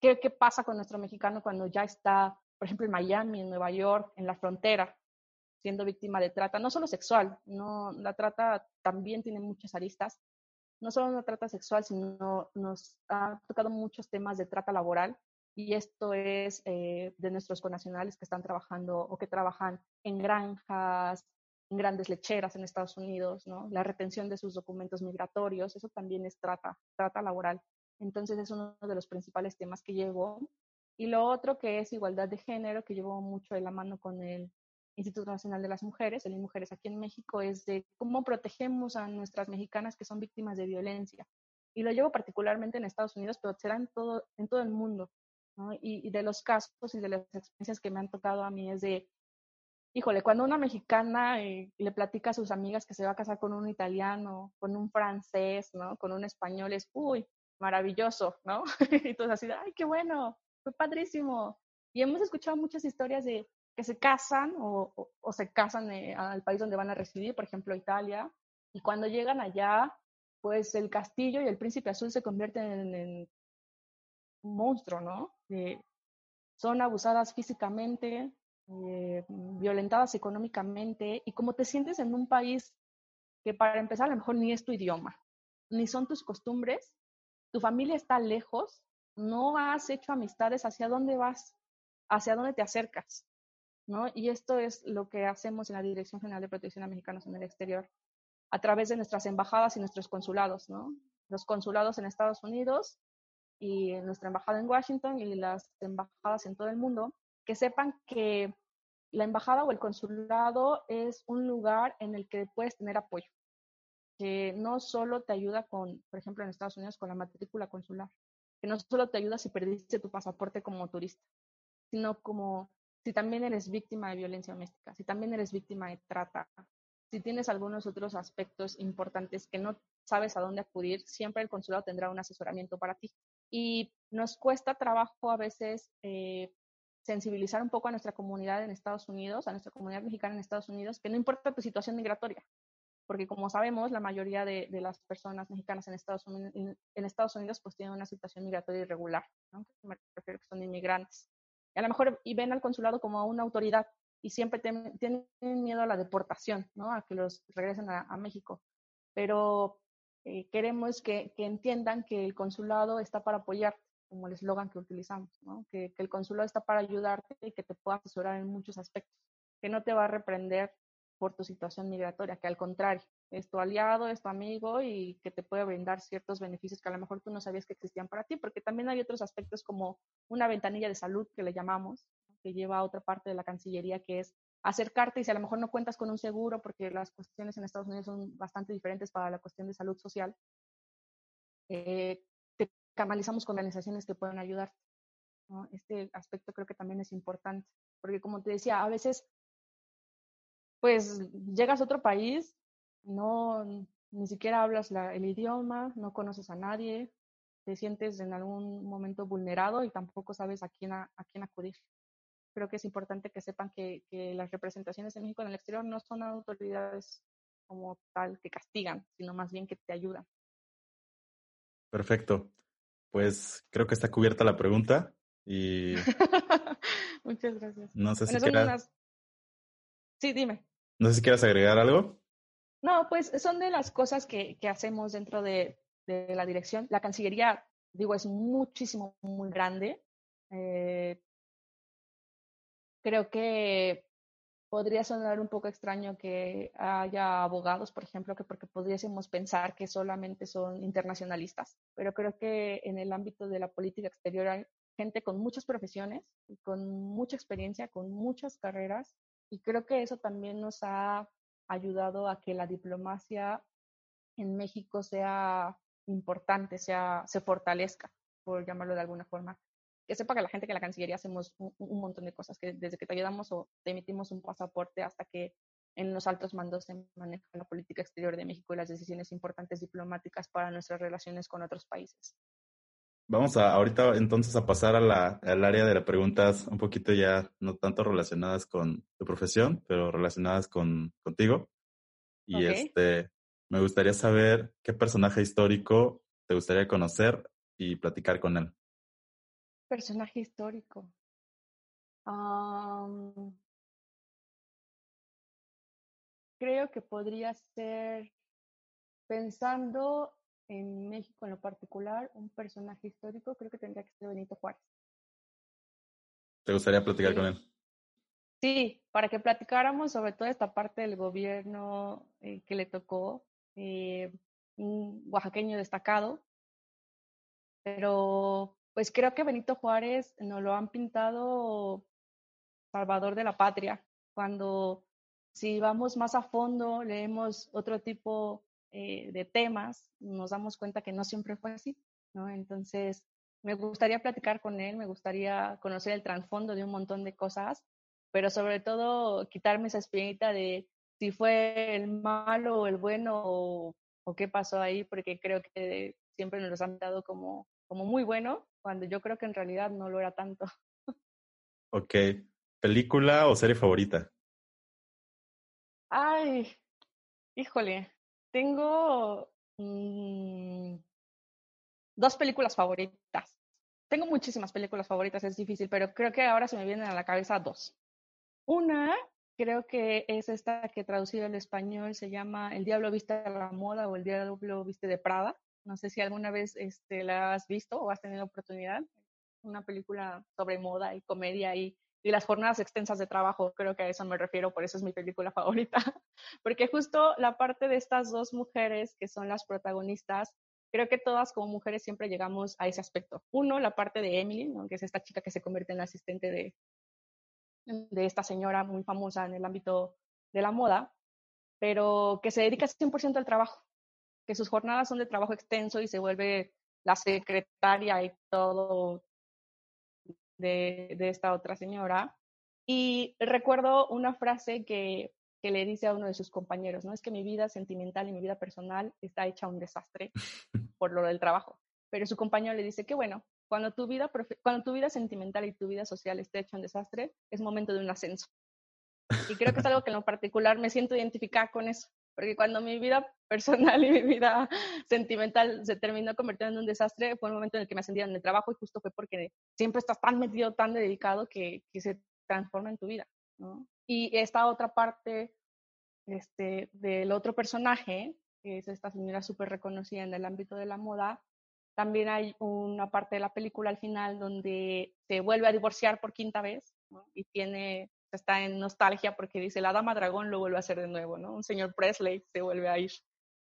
¿Qué, qué pasa con nuestro mexicano cuando ya está, por ejemplo, en Miami, en Nueva York, en la frontera, siendo víctima de trata, no solo sexual, no, la trata también tiene muchas aristas, no solo una trata sexual, sino nos ha tocado muchos temas de trata laboral, y esto es eh, de nuestros conacionales que están trabajando o que trabajan en granjas, en grandes lecheras en Estados Unidos, ¿no? La retención de sus documentos migratorios, eso también es trata, trata laboral. Entonces es uno de los principales temas que llevo. Y lo otro que es igualdad de género, que llevo mucho de la mano con el Instituto Nacional de las Mujeres, el Mujeres aquí en México, es de cómo protegemos a nuestras mexicanas que son víctimas de violencia. Y lo llevo particularmente en Estados Unidos, pero será en todo, en todo el mundo. Y, de los casos y de las experiencias que me han tocado a mí es de, híjole, cuando una mexicana eh, le platica a sus amigas que se va a casar con un italiano, con un francés, ¿no? Con un español, es, uy, maravilloso, ¿no? y todos así, ay, qué bueno, fue padrísimo. Y hemos escuchado muchas historias de que se casan o, se casan eh, al país donde van a residir, por ejemplo, Italia, y cuando llegan allá, pues el castillo y el príncipe azul se convierten en un monstruo, ¿no? son abusadas físicamente, eh, violentadas económicamente, y como te sientes en un país que para empezar a lo mejor ni es tu idioma, ni son tus costumbres, tu familia está lejos, no has hecho amistades, ¿hacia dónde vas? ¿Hacia dónde te acercas? ¿No? Y esto es lo que hacemos en la Dirección General de Protección a Mexicanos en el Exterior, a través de nuestras embajadas y nuestros consulados, ¿no? Los consulados en Estados Unidos y nuestra embajada en Washington y las embajadas en todo el mundo, que sepan que la embajada o el consulado es un lugar en el que puedes tener apoyo, que no solo te ayuda con, por ejemplo, en Estados Unidos con la matrícula consular, que no solo te ayuda si perdiste tu pasaporte como turista, sino como si también eres víctima de violencia doméstica, si también eres víctima de trata, si tienes algunos otros aspectos importantes que no sabes a dónde acudir, siempre el consulado tendrá un asesoramiento para ti. Y nos cuesta trabajo a veces eh, sensibilizar un poco a nuestra comunidad en Estados Unidos, a nuestra comunidad mexicana en Estados Unidos, que no importa tu situación migratoria, porque como sabemos, la mayoría de, las personas mexicanas en Estados, Unidos, Estados Unidos pues tienen una situación migratoria irregular, ¿no? me refiero que son inmigrantes. Y a lo mejor y ven al consulado como una autoridad y siempre tienen miedo a la deportación, ¿no? a que los regresen a, México. Pero eh, queremos que, que entiendan que el consulado está para apoyar como el eslogan que utilizamos, ¿no? que, que, el consulado está para ayudarte y que te pueda asesorar en muchos aspectos, que no te va a reprender por tu situación migratoria, que al contrario, es tu aliado, es tu amigo y que te puede brindar ciertos beneficios que a lo mejor tú no sabías que existían para ti, porque también hay otros aspectos como una ventanilla de salud que le llamamos, que lleva a otra parte de la Cancillería, que es acercarte y si a lo mejor no cuentas con un seguro, porque las cuestiones en Estados Unidos son bastante diferentes para la cuestión de salud social, eh, canalizamos con organizaciones que pueden ayudar. Este aspecto creo que también es importante, porque como te decía, a veces, pues llegas a otro país, no, ni siquiera hablas el idioma, no conoces a nadie, te sientes en algún momento vulnerado y tampoco sabes a quién, a, quién acudir. Creo que es importante que sepan que, que las representaciones de México en el exterior no son autoridades como tal que castigan, sino más bien que te ayudan. Perfecto. Pues creo que está cubierta la pregunta y... Muchas gracias. No sé si quieras... Sí, dime. No sé si quieras agregar algo. No, pues son de las cosas que, que hacemos dentro de, de, la dirección. La Cancillería, digo, es muchísimo, muy grande. Eh, creo que podría sonar un poco extraño que haya abogados, por ejemplo, que porque podríamos pensar que solamente son internacionalistas, pero creo que en el ámbito de la política exterior hay gente con muchas profesiones, con mucha experiencia, con muchas carreras, y creo que eso también nos ha ayudado a que la diplomacia en México sea importante, sea, se fortalezca, por llamarlo de alguna forma que sepa que la gente que la Cancillería hacemos un, montón de cosas, que desde que te ayudamos o te emitimos un pasaporte hasta que en los altos mandos se maneja la política exterior de México y las decisiones importantes diplomáticas para nuestras relaciones con otros países. Vamos a ahorita entonces a pasar a la, al área de las preguntas un poquito ya no tanto relacionadas con tu profesión, pero relacionadas con contigo. Y este me gustaría saber qué personaje histórico te gustaría conocer y platicar con él personaje histórico. creo que podría ser, pensando en México en lo particular, un personaje histórico, creo que tendría que ser Benito Juárez. ¿Te gustaría platicar con él? Sí, para que platicáramos sobre toda esta parte del gobierno eh, que le tocó, eh, un oaxaqueño destacado, pero pues creo que Benito Juárez nos lo han pintado salvador de la patria. Cuando si vamos más a fondo, leemos otro tipo eh, de temas, nos damos cuenta que no siempre fue así, ¿no? Entonces, me gustaría platicar con él, me gustaría conocer el trasfondo de un montón de cosas, pero sobre todo quitarme esa espinita de si fue el malo o el bueno o, qué pasó ahí, porque creo que siempre nos lo han dado como, como muy bueno cuando yo creo que en realidad no lo era tanto. Ok. ¿Película o serie favorita? Ay, híjole, tengo mm, dos películas favoritas. Tengo muchísimas películas favoritas, es difícil, pero creo que ahora se me vienen a la cabeza dos. Una, creo que es esta que traducido al español se llama El Diablo Viste a la Moda o El Diablo Viste de Prada. No sé si alguna vez este, la has visto o has tenido oportunidad. Una película sobre moda y comedia y, y las jornadas extensas de trabajo, creo que a eso me refiero, por eso es mi película favorita. Porque justo la parte de estas dos mujeres que son las protagonistas, creo que todas como mujeres siempre llegamos a ese aspecto. Uno, la parte de Emily, que es esta chica que se convierte en la asistente de, de esta señora muy famosa en el ámbito de la moda, pero que se dedica 100% al trabajo, que sus jornadas son de trabajo extenso y se vuelve la secretaria y todo de, de esta otra señora. Y recuerdo una frase que, que, le dice a uno de sus compañeros, ¿no? Es que mi vida sentimental y mi vida personal está hecha un desastre por lo del trabajo. Pero su compañero le dice que bueno, cuando tu vida, cuando tu vida sentimental y tu vida social esté hecha un desastre, es momento de un ascenso. Y creo que es algo que en lo particular me siento identificada con eso, porque cuando mi vida personal y mi vida sentimental se terminó convirtiendo en un desastre, fue el momento en el que me ascendieron en el trabajo y justo fue porque siempre estás tan metido, tan dedicado que, que se transforma en tu vida. ¿no? Y esta otra parte este, del otro personaje, que es esta señora súper reconocida en el ámbito de la moda, también hay una parte de la película al final donde se vuelve a divorciar por quinta vez ¿no? y tiene está en nostalgia porque dice, la dama dragón lo vuelve a hacer de nuevo, ¿no? Un señor Presley se vuelve a ir.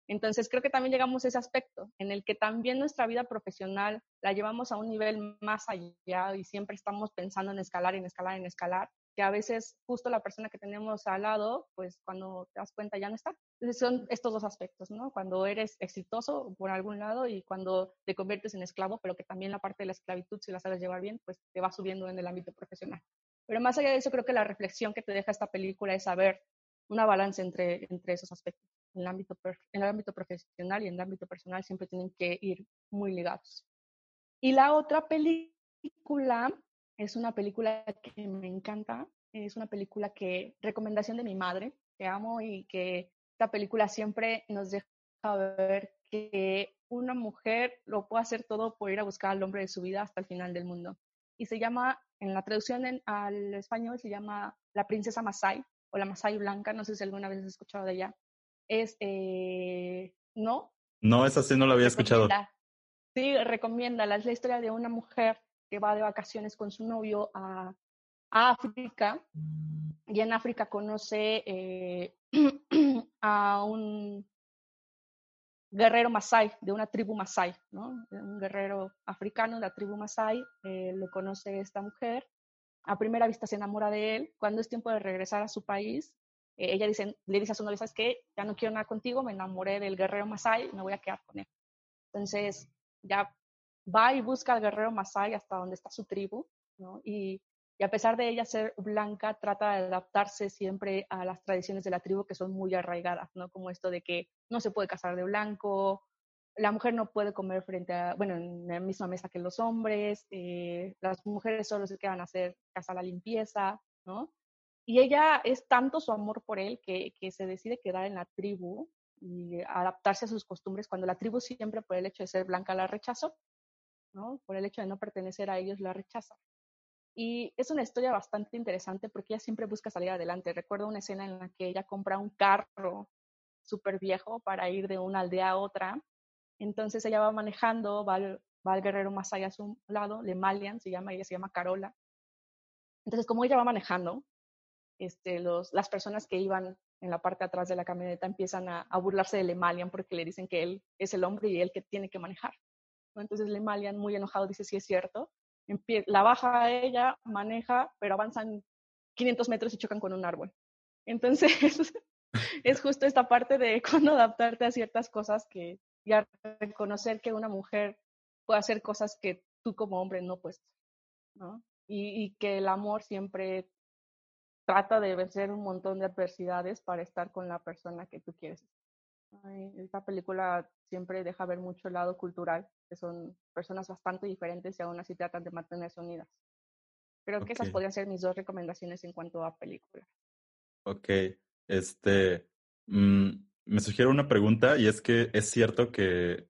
Entonces creo que también llegamos a ese aspecto en el que también nuestra vida profesional la llevamos a un nivel más allá y siempre estamos pensando en escalar, en escalar, en escalar, que a veces justo la persona que tenemos al lado, pues cuando te das cuenta ya no está. Entonces son estos dos aspectos, ¿no? Cuando eres exitoso por algún lado y cuando te conviertes en esclavo, pero que también la parte de la esclavitud, si la sabes llevar bien, pues te va subiendo en el ámbito profesional. Pero más allá de eso, creo que la reflexión que te deja esta película es saber una balanza entre, entre esos aspectos. En el, ámbito, en el ámbito profesional y en el ámbito personal siempre tienen que ir muy ligados. Y la otra película es una película que me encanta, es una película que, recomendación de mi madre, que amo y que esta película siempre nos deja ver que una mujer lo puede hacer todo por ir a buscar al hombre de su vida hasta el final del mundo. Y se llama en la traducción al español se llama La princesa Masai o la Masai Blanca, no sé si alguna vez has escuchado de ella. Es, eh, ¿no? No, esa sí no la había escuchado. Sí, recomiéndala. Es la historia de una mujer que va de vacaciones con su novio a, África y en África conoce eh, a un guerrero masai, de una tribu masai, ¿no? Un guerrero africano de la tribu masai, eh, lo conoce esta mujer, a primera vista se enamora de él, cuando es tiempo de regresar a su país, eh, ella dice, le dice a su novia, ¿sabes qué? Ya no quiero nada contigo, me enamoré del guerrero masai, me voy a quedar con él. Entonces, ya va y busca al guerrero masai hasta donde está su tribu, ¿no? Y y a pesar de ella ser blanca, trata de adaptarse siempre a las tradiciones de la tribu que son muy arraigadas, ¿no? Como esto de que no se puede casar de blanco, la mujer no puede comer frente a, bueno, en la misma mesa que los hombres, eh, las mujeres solo se quedan a hacer casa la limpieza, ¿no? Y ella es tanto su amor por él que, que se decide quedar en la tribu y adaptarse a sus costumbres cuando la tribu siempre por el hecho de ser blanca la rechazó, ¿no? Por el hecho de no pertenecer a ellos la rechaza. Y es una historia bastante interesante porque ella siempre busca salir adelante. Recuerdo una escena en la que ella compra un carro súper viejo para ir de una aldea a otra. Entonces ella va manejando, va al, guerrero más a su lado, Le Malian se llama, ella se llama Carola. Entonces como ella va manejando, este, las personas que iban en la parte atrás de la camioneta empiezan a, burlarse de Le Malian porque le dicen que él es el hombre y él que tiene que manejar. Entonces Le Malian, muy enojado, dice, sí es cierto, la baja ella, maneja, pero avanzan 500 metros y chocan con un árbol. Entonces, es justo esta parte de cuando adaptarte a ciertas cosas que ya reconocer que una mujer puede hacer cosas que tú como hombre no puedes, ¿no? Y, y que el amor siempre trata de vencer un montón de adversidades para estar con la persona que tú quieres. Esta película siempre deja ver mucho el lado cultural que son personas bastante diferentes y aún así tratan de mantenerse unidas. Creo que esas podrían ser mis dos recomendaciones en cuanto a películas. Ok, este, mm, me sugiero una pregunta y es que es cierto que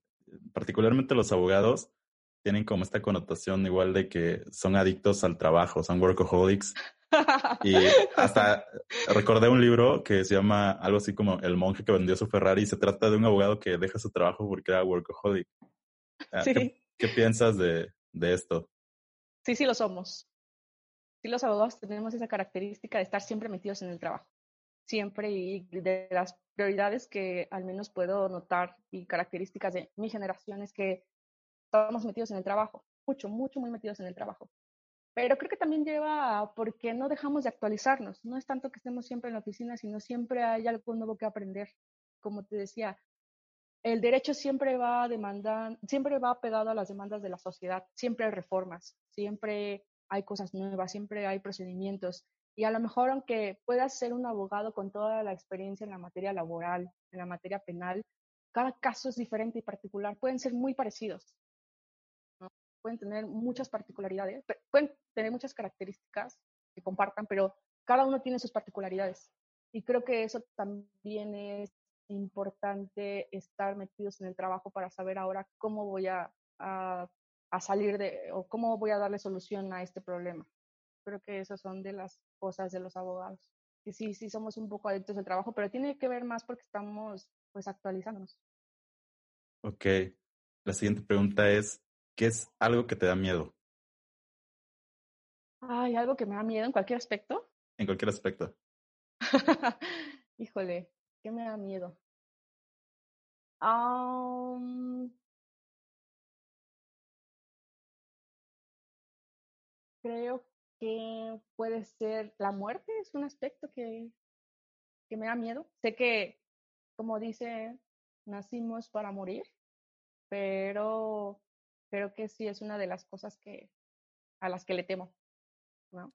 particularmente los abogados tienen como esta connotación igual de que son adictos al trabajo, son workaholics. Y hasta recordé un libro que se llama algo así como El monje que vendió su Ferrari y se trata de un abogado que deja su trabajo porque era workaholic. Ah, ¿Qué, piensas de, de, esto? Sí, sí lo somos. Sí los abogados tenemos esa característica de estar siempre metidos en el trabajo. Siempre y de las prioridades que al menos puedo notar y características de mi generación es que estamos metidos en el trabajo. Mucho, mucho, muy metidos en el trabajo. Pero creo que también lleva a porque no dejamos de actualizarnos. No es tanto que estemos siempre en la oficina, sino siempre hay algo nuevo que aprender. Como te decía, el derecho siempre va demandar, siempre va pegado a las demandas de la sociedad. Siempre hay reformas, siempre hay cosas nuevas, siempre hay procedimientos. Y a lo mejor, aunque puedas ser un abogado con toda la experiencia en la materia laboral, en la materia penal, cada caso es diferente y particular. Pueden ser muy parecidos, pueden tener muchas particularidades, pueden tener muchas características que compartan, pero cada uno tiene sus particularidades. Y creo que eso también es importante estar metidos en el trabajo para saber ahora cómo voy a, a, salir de o cómo voy a darle solución a este problema. Creo que esas son de las cosas de los abogados. Y sí, sí somos un poco adictos al trabajo, pero tiene que ver más porque estamos pues actualizándonos. Ok. La siguiente pregunta es, ¿Qué es algo que te da miedo? Ay, algo que me da miedo en cualquier aspecto. En cualquier aspecto. Híjole, ¿qué me da miedo? creo que puede ser la muerte, es un aspecto que, que me da miedo. Sé que, como dice, nacimos para morir, pero creo que sí es una de las cosas que a las que le temo. ¿no?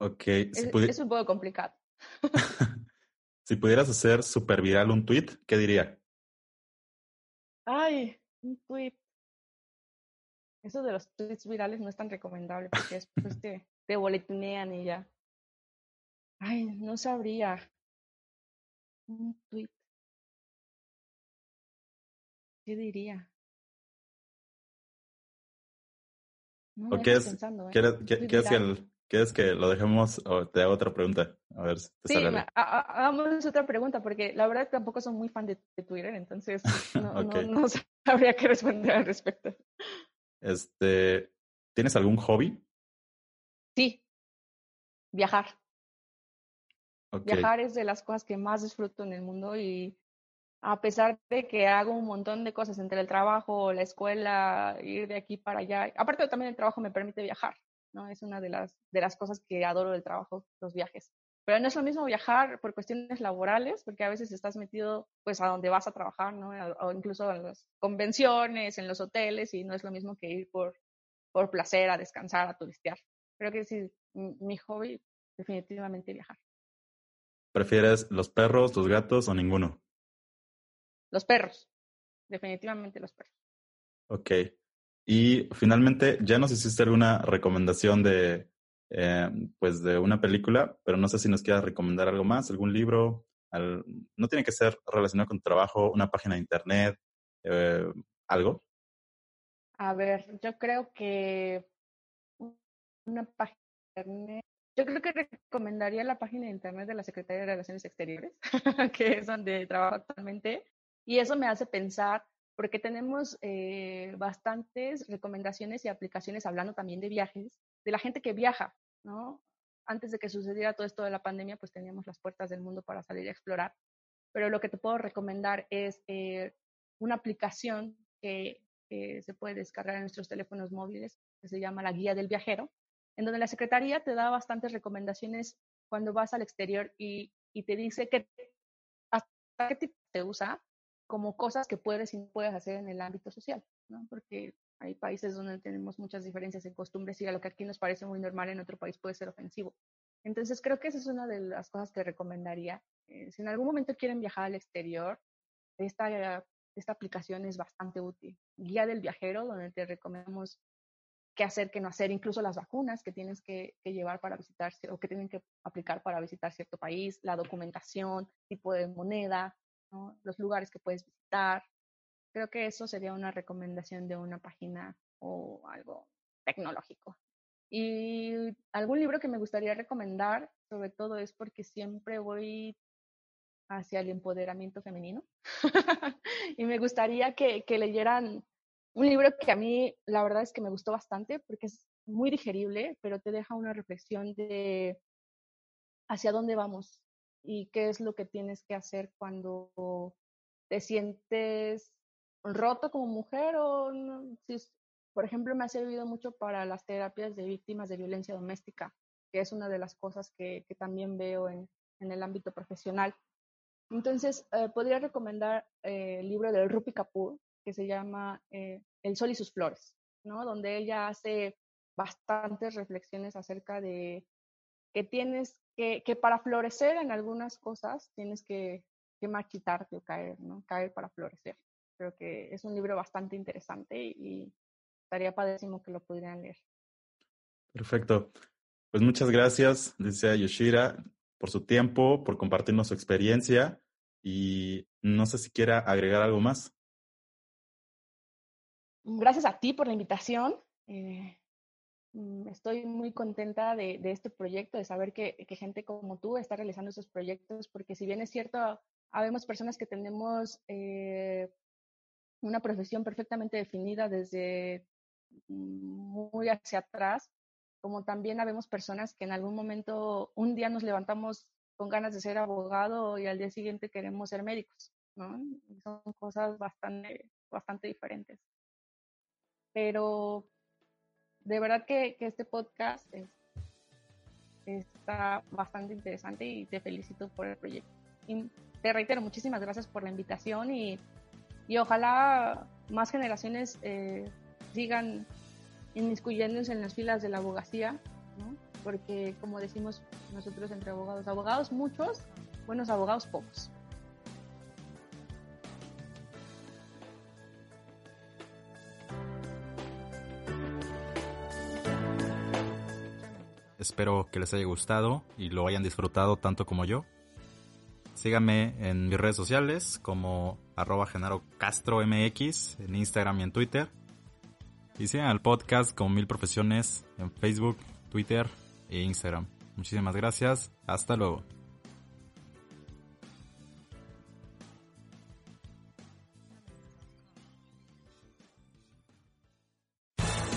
Ok. es, un poco complicado. si pudieras hacer super viral un tweet, ¿qué diría? Ay, un tweet. Eso de los tweets virales no es tan recomendable porque después te, te boletinean y ya. Ay, no sabría. Un tweet. ¿Qué diría? ¿O qué es, ¿eh? ¿quieres, que lo dejemos o te hago otra pregunta? A ver si te sí, sale hagamos otra pregunta porque la verdad tampoco soy muy fan de, Twitter, entonces no, no, sabría qué responder al respecto. Este, ¿Tienes algún hobby? Sí, viajar. Viajar es de las cosas que más disfruto en el mundo y a pesar de que hago un montón de cosas entre el trabajo, la escuela, ir de aquí para allá. Aparte también el trabajo me permite viajar, ¿no? Es una de las, de las cosas que adoro del trabajo, los viajes. Pero no es lo mismo viajar por cuestiones laborales, porque a veces estás metido pues a donde vas a trabajar, ¿no? O incluso en las convenciones, en los hoteles, y no es lo mismo que ir por, por placer, a descansar, a turistear. Creo que sí, mi hobby definitivamente viajar. ¿Prefieres los perros, los gatos o ninguno? Los perros, definitivamente los perros. Ok. Y finalmente, ya nos hiciste alguna recomendación de, eh, pues de una película, pero no sé si nos quieras recomendar algo más, algún libro. no tiene que ser relacionado con tu trabajo, una página de internet, eh, algo. A ver, yo creo que una página de internet. Yo creo que recomendaría la página de internet de la Secretaría de Relaciones Exteriores, que es donde trabajo actualmente. Y eso me hace pensar, porque tenemos eh, bastantes recomendaciones y aplicaciones hablando también de viajes, de la gente que viaja, ¿no? Antes de que sucediera todo esto de la pandemia, pues teníamos las puertas del mundo para salir a explorar. Pero lo que te puedo recomendar es eh, una aplicación que, se puede descargar en nuestros teléfonos móviles, que se llama la Guía del Viajero, en donde la Secretaría te da bastantes recomendaciones cuando vas al exterior y, y te dice que hasta qué tipo se usa como cosas que puedes y puedes hacer en el ámbito social, ¿no? Porque hay países donde tenemos muchas diferencias en costumbres y a lo que aquí nos parece muy normal en otro país puede ser ofensivo. Entonces creo que esa es una de las cosas que recomendaría. Eh, si en algún momento quieren viajar al exterior, esta, esta aplicación es bastante útil. Guía del viajero, donde te recomendamos qué hacer, qué no hacer, incluso las vacunas que tienes que, que, llevar para visitar o que tienen que aplicar para visitar cierto país, la documentación, tipo de moneda, los lugares que puedes visitar. Creo que eso sería una recomendación de una página o algo tecnológico. Y algún libro que me gustaría recomendar, sobre todo es porque siempre voy hacia el empoderamiento femenino. y me gustaría que, leyeran un libro que a mí la verdad es que me gustó bastante porque es muy digerible, pero te deja una reflexión de hacia dónde vamos, y qué es lo que tienes que hacer cuando te sientes roto como mujer o si por ejemplo, me ha servido mucho para las terapias de víctimas de violencia doméstica, que es una de las cosas que, también veo en, en, el ámbito profesional. Entonces, eh, podría recomendar eh, el libro de Rupi Kapoor, que se llama eh, El sol y sus flores, ¿no? Donde ella hace bastantes reflexiones acerca de que tienes que, que para florecer en algunas cosas tienes que, que marchitarte o caer, ¿no? Caer para florecer. Creo que es un libro bastante interesante y estaría padrísimo que lo pudieran leer. Perfecto. Pues muchas gracias, decía Yoshira, por su tiempo, por compartirnos su experiencia y no sé si quiera agregar algo más. Gracias a ti por la invitación. Eh, estoy muy contenta de, de, este proyecto, de saber que, que, gente como tú está realizando esos proyectos, porque si bien es cierto, habemos personas que tenemos eh, una profesión perfectamente definida desde muy hacia atrás, como también habemos personas que en algún momento, un día nos levantamos con ganas de ser abogado y al día siguiente queremos ser médicos, ¿no? Son cosas bastante, bastante diferentes. Pero de verdad que, este podcast es, está bastante interesante y te felicito por el proyecto. Te reitero, muchísimas gracias por la invitación y, y ojalá más generaciones eh, sigan inmiscuyéndose en las filas de la abogacía, porque como decimos nosotros entre abogados, abogados muchos, buenos abogados pocos. Espero que les haya gustado y lo hayan disfrutado tanto como yo. Síganme en mis redes sociales como arroba Genaro en Instagram y en Twitter. Y sigan el podcast con Mil Profesiones en Facebook, Twitter e Instagram. Muchísimas gracias. Hasta luego.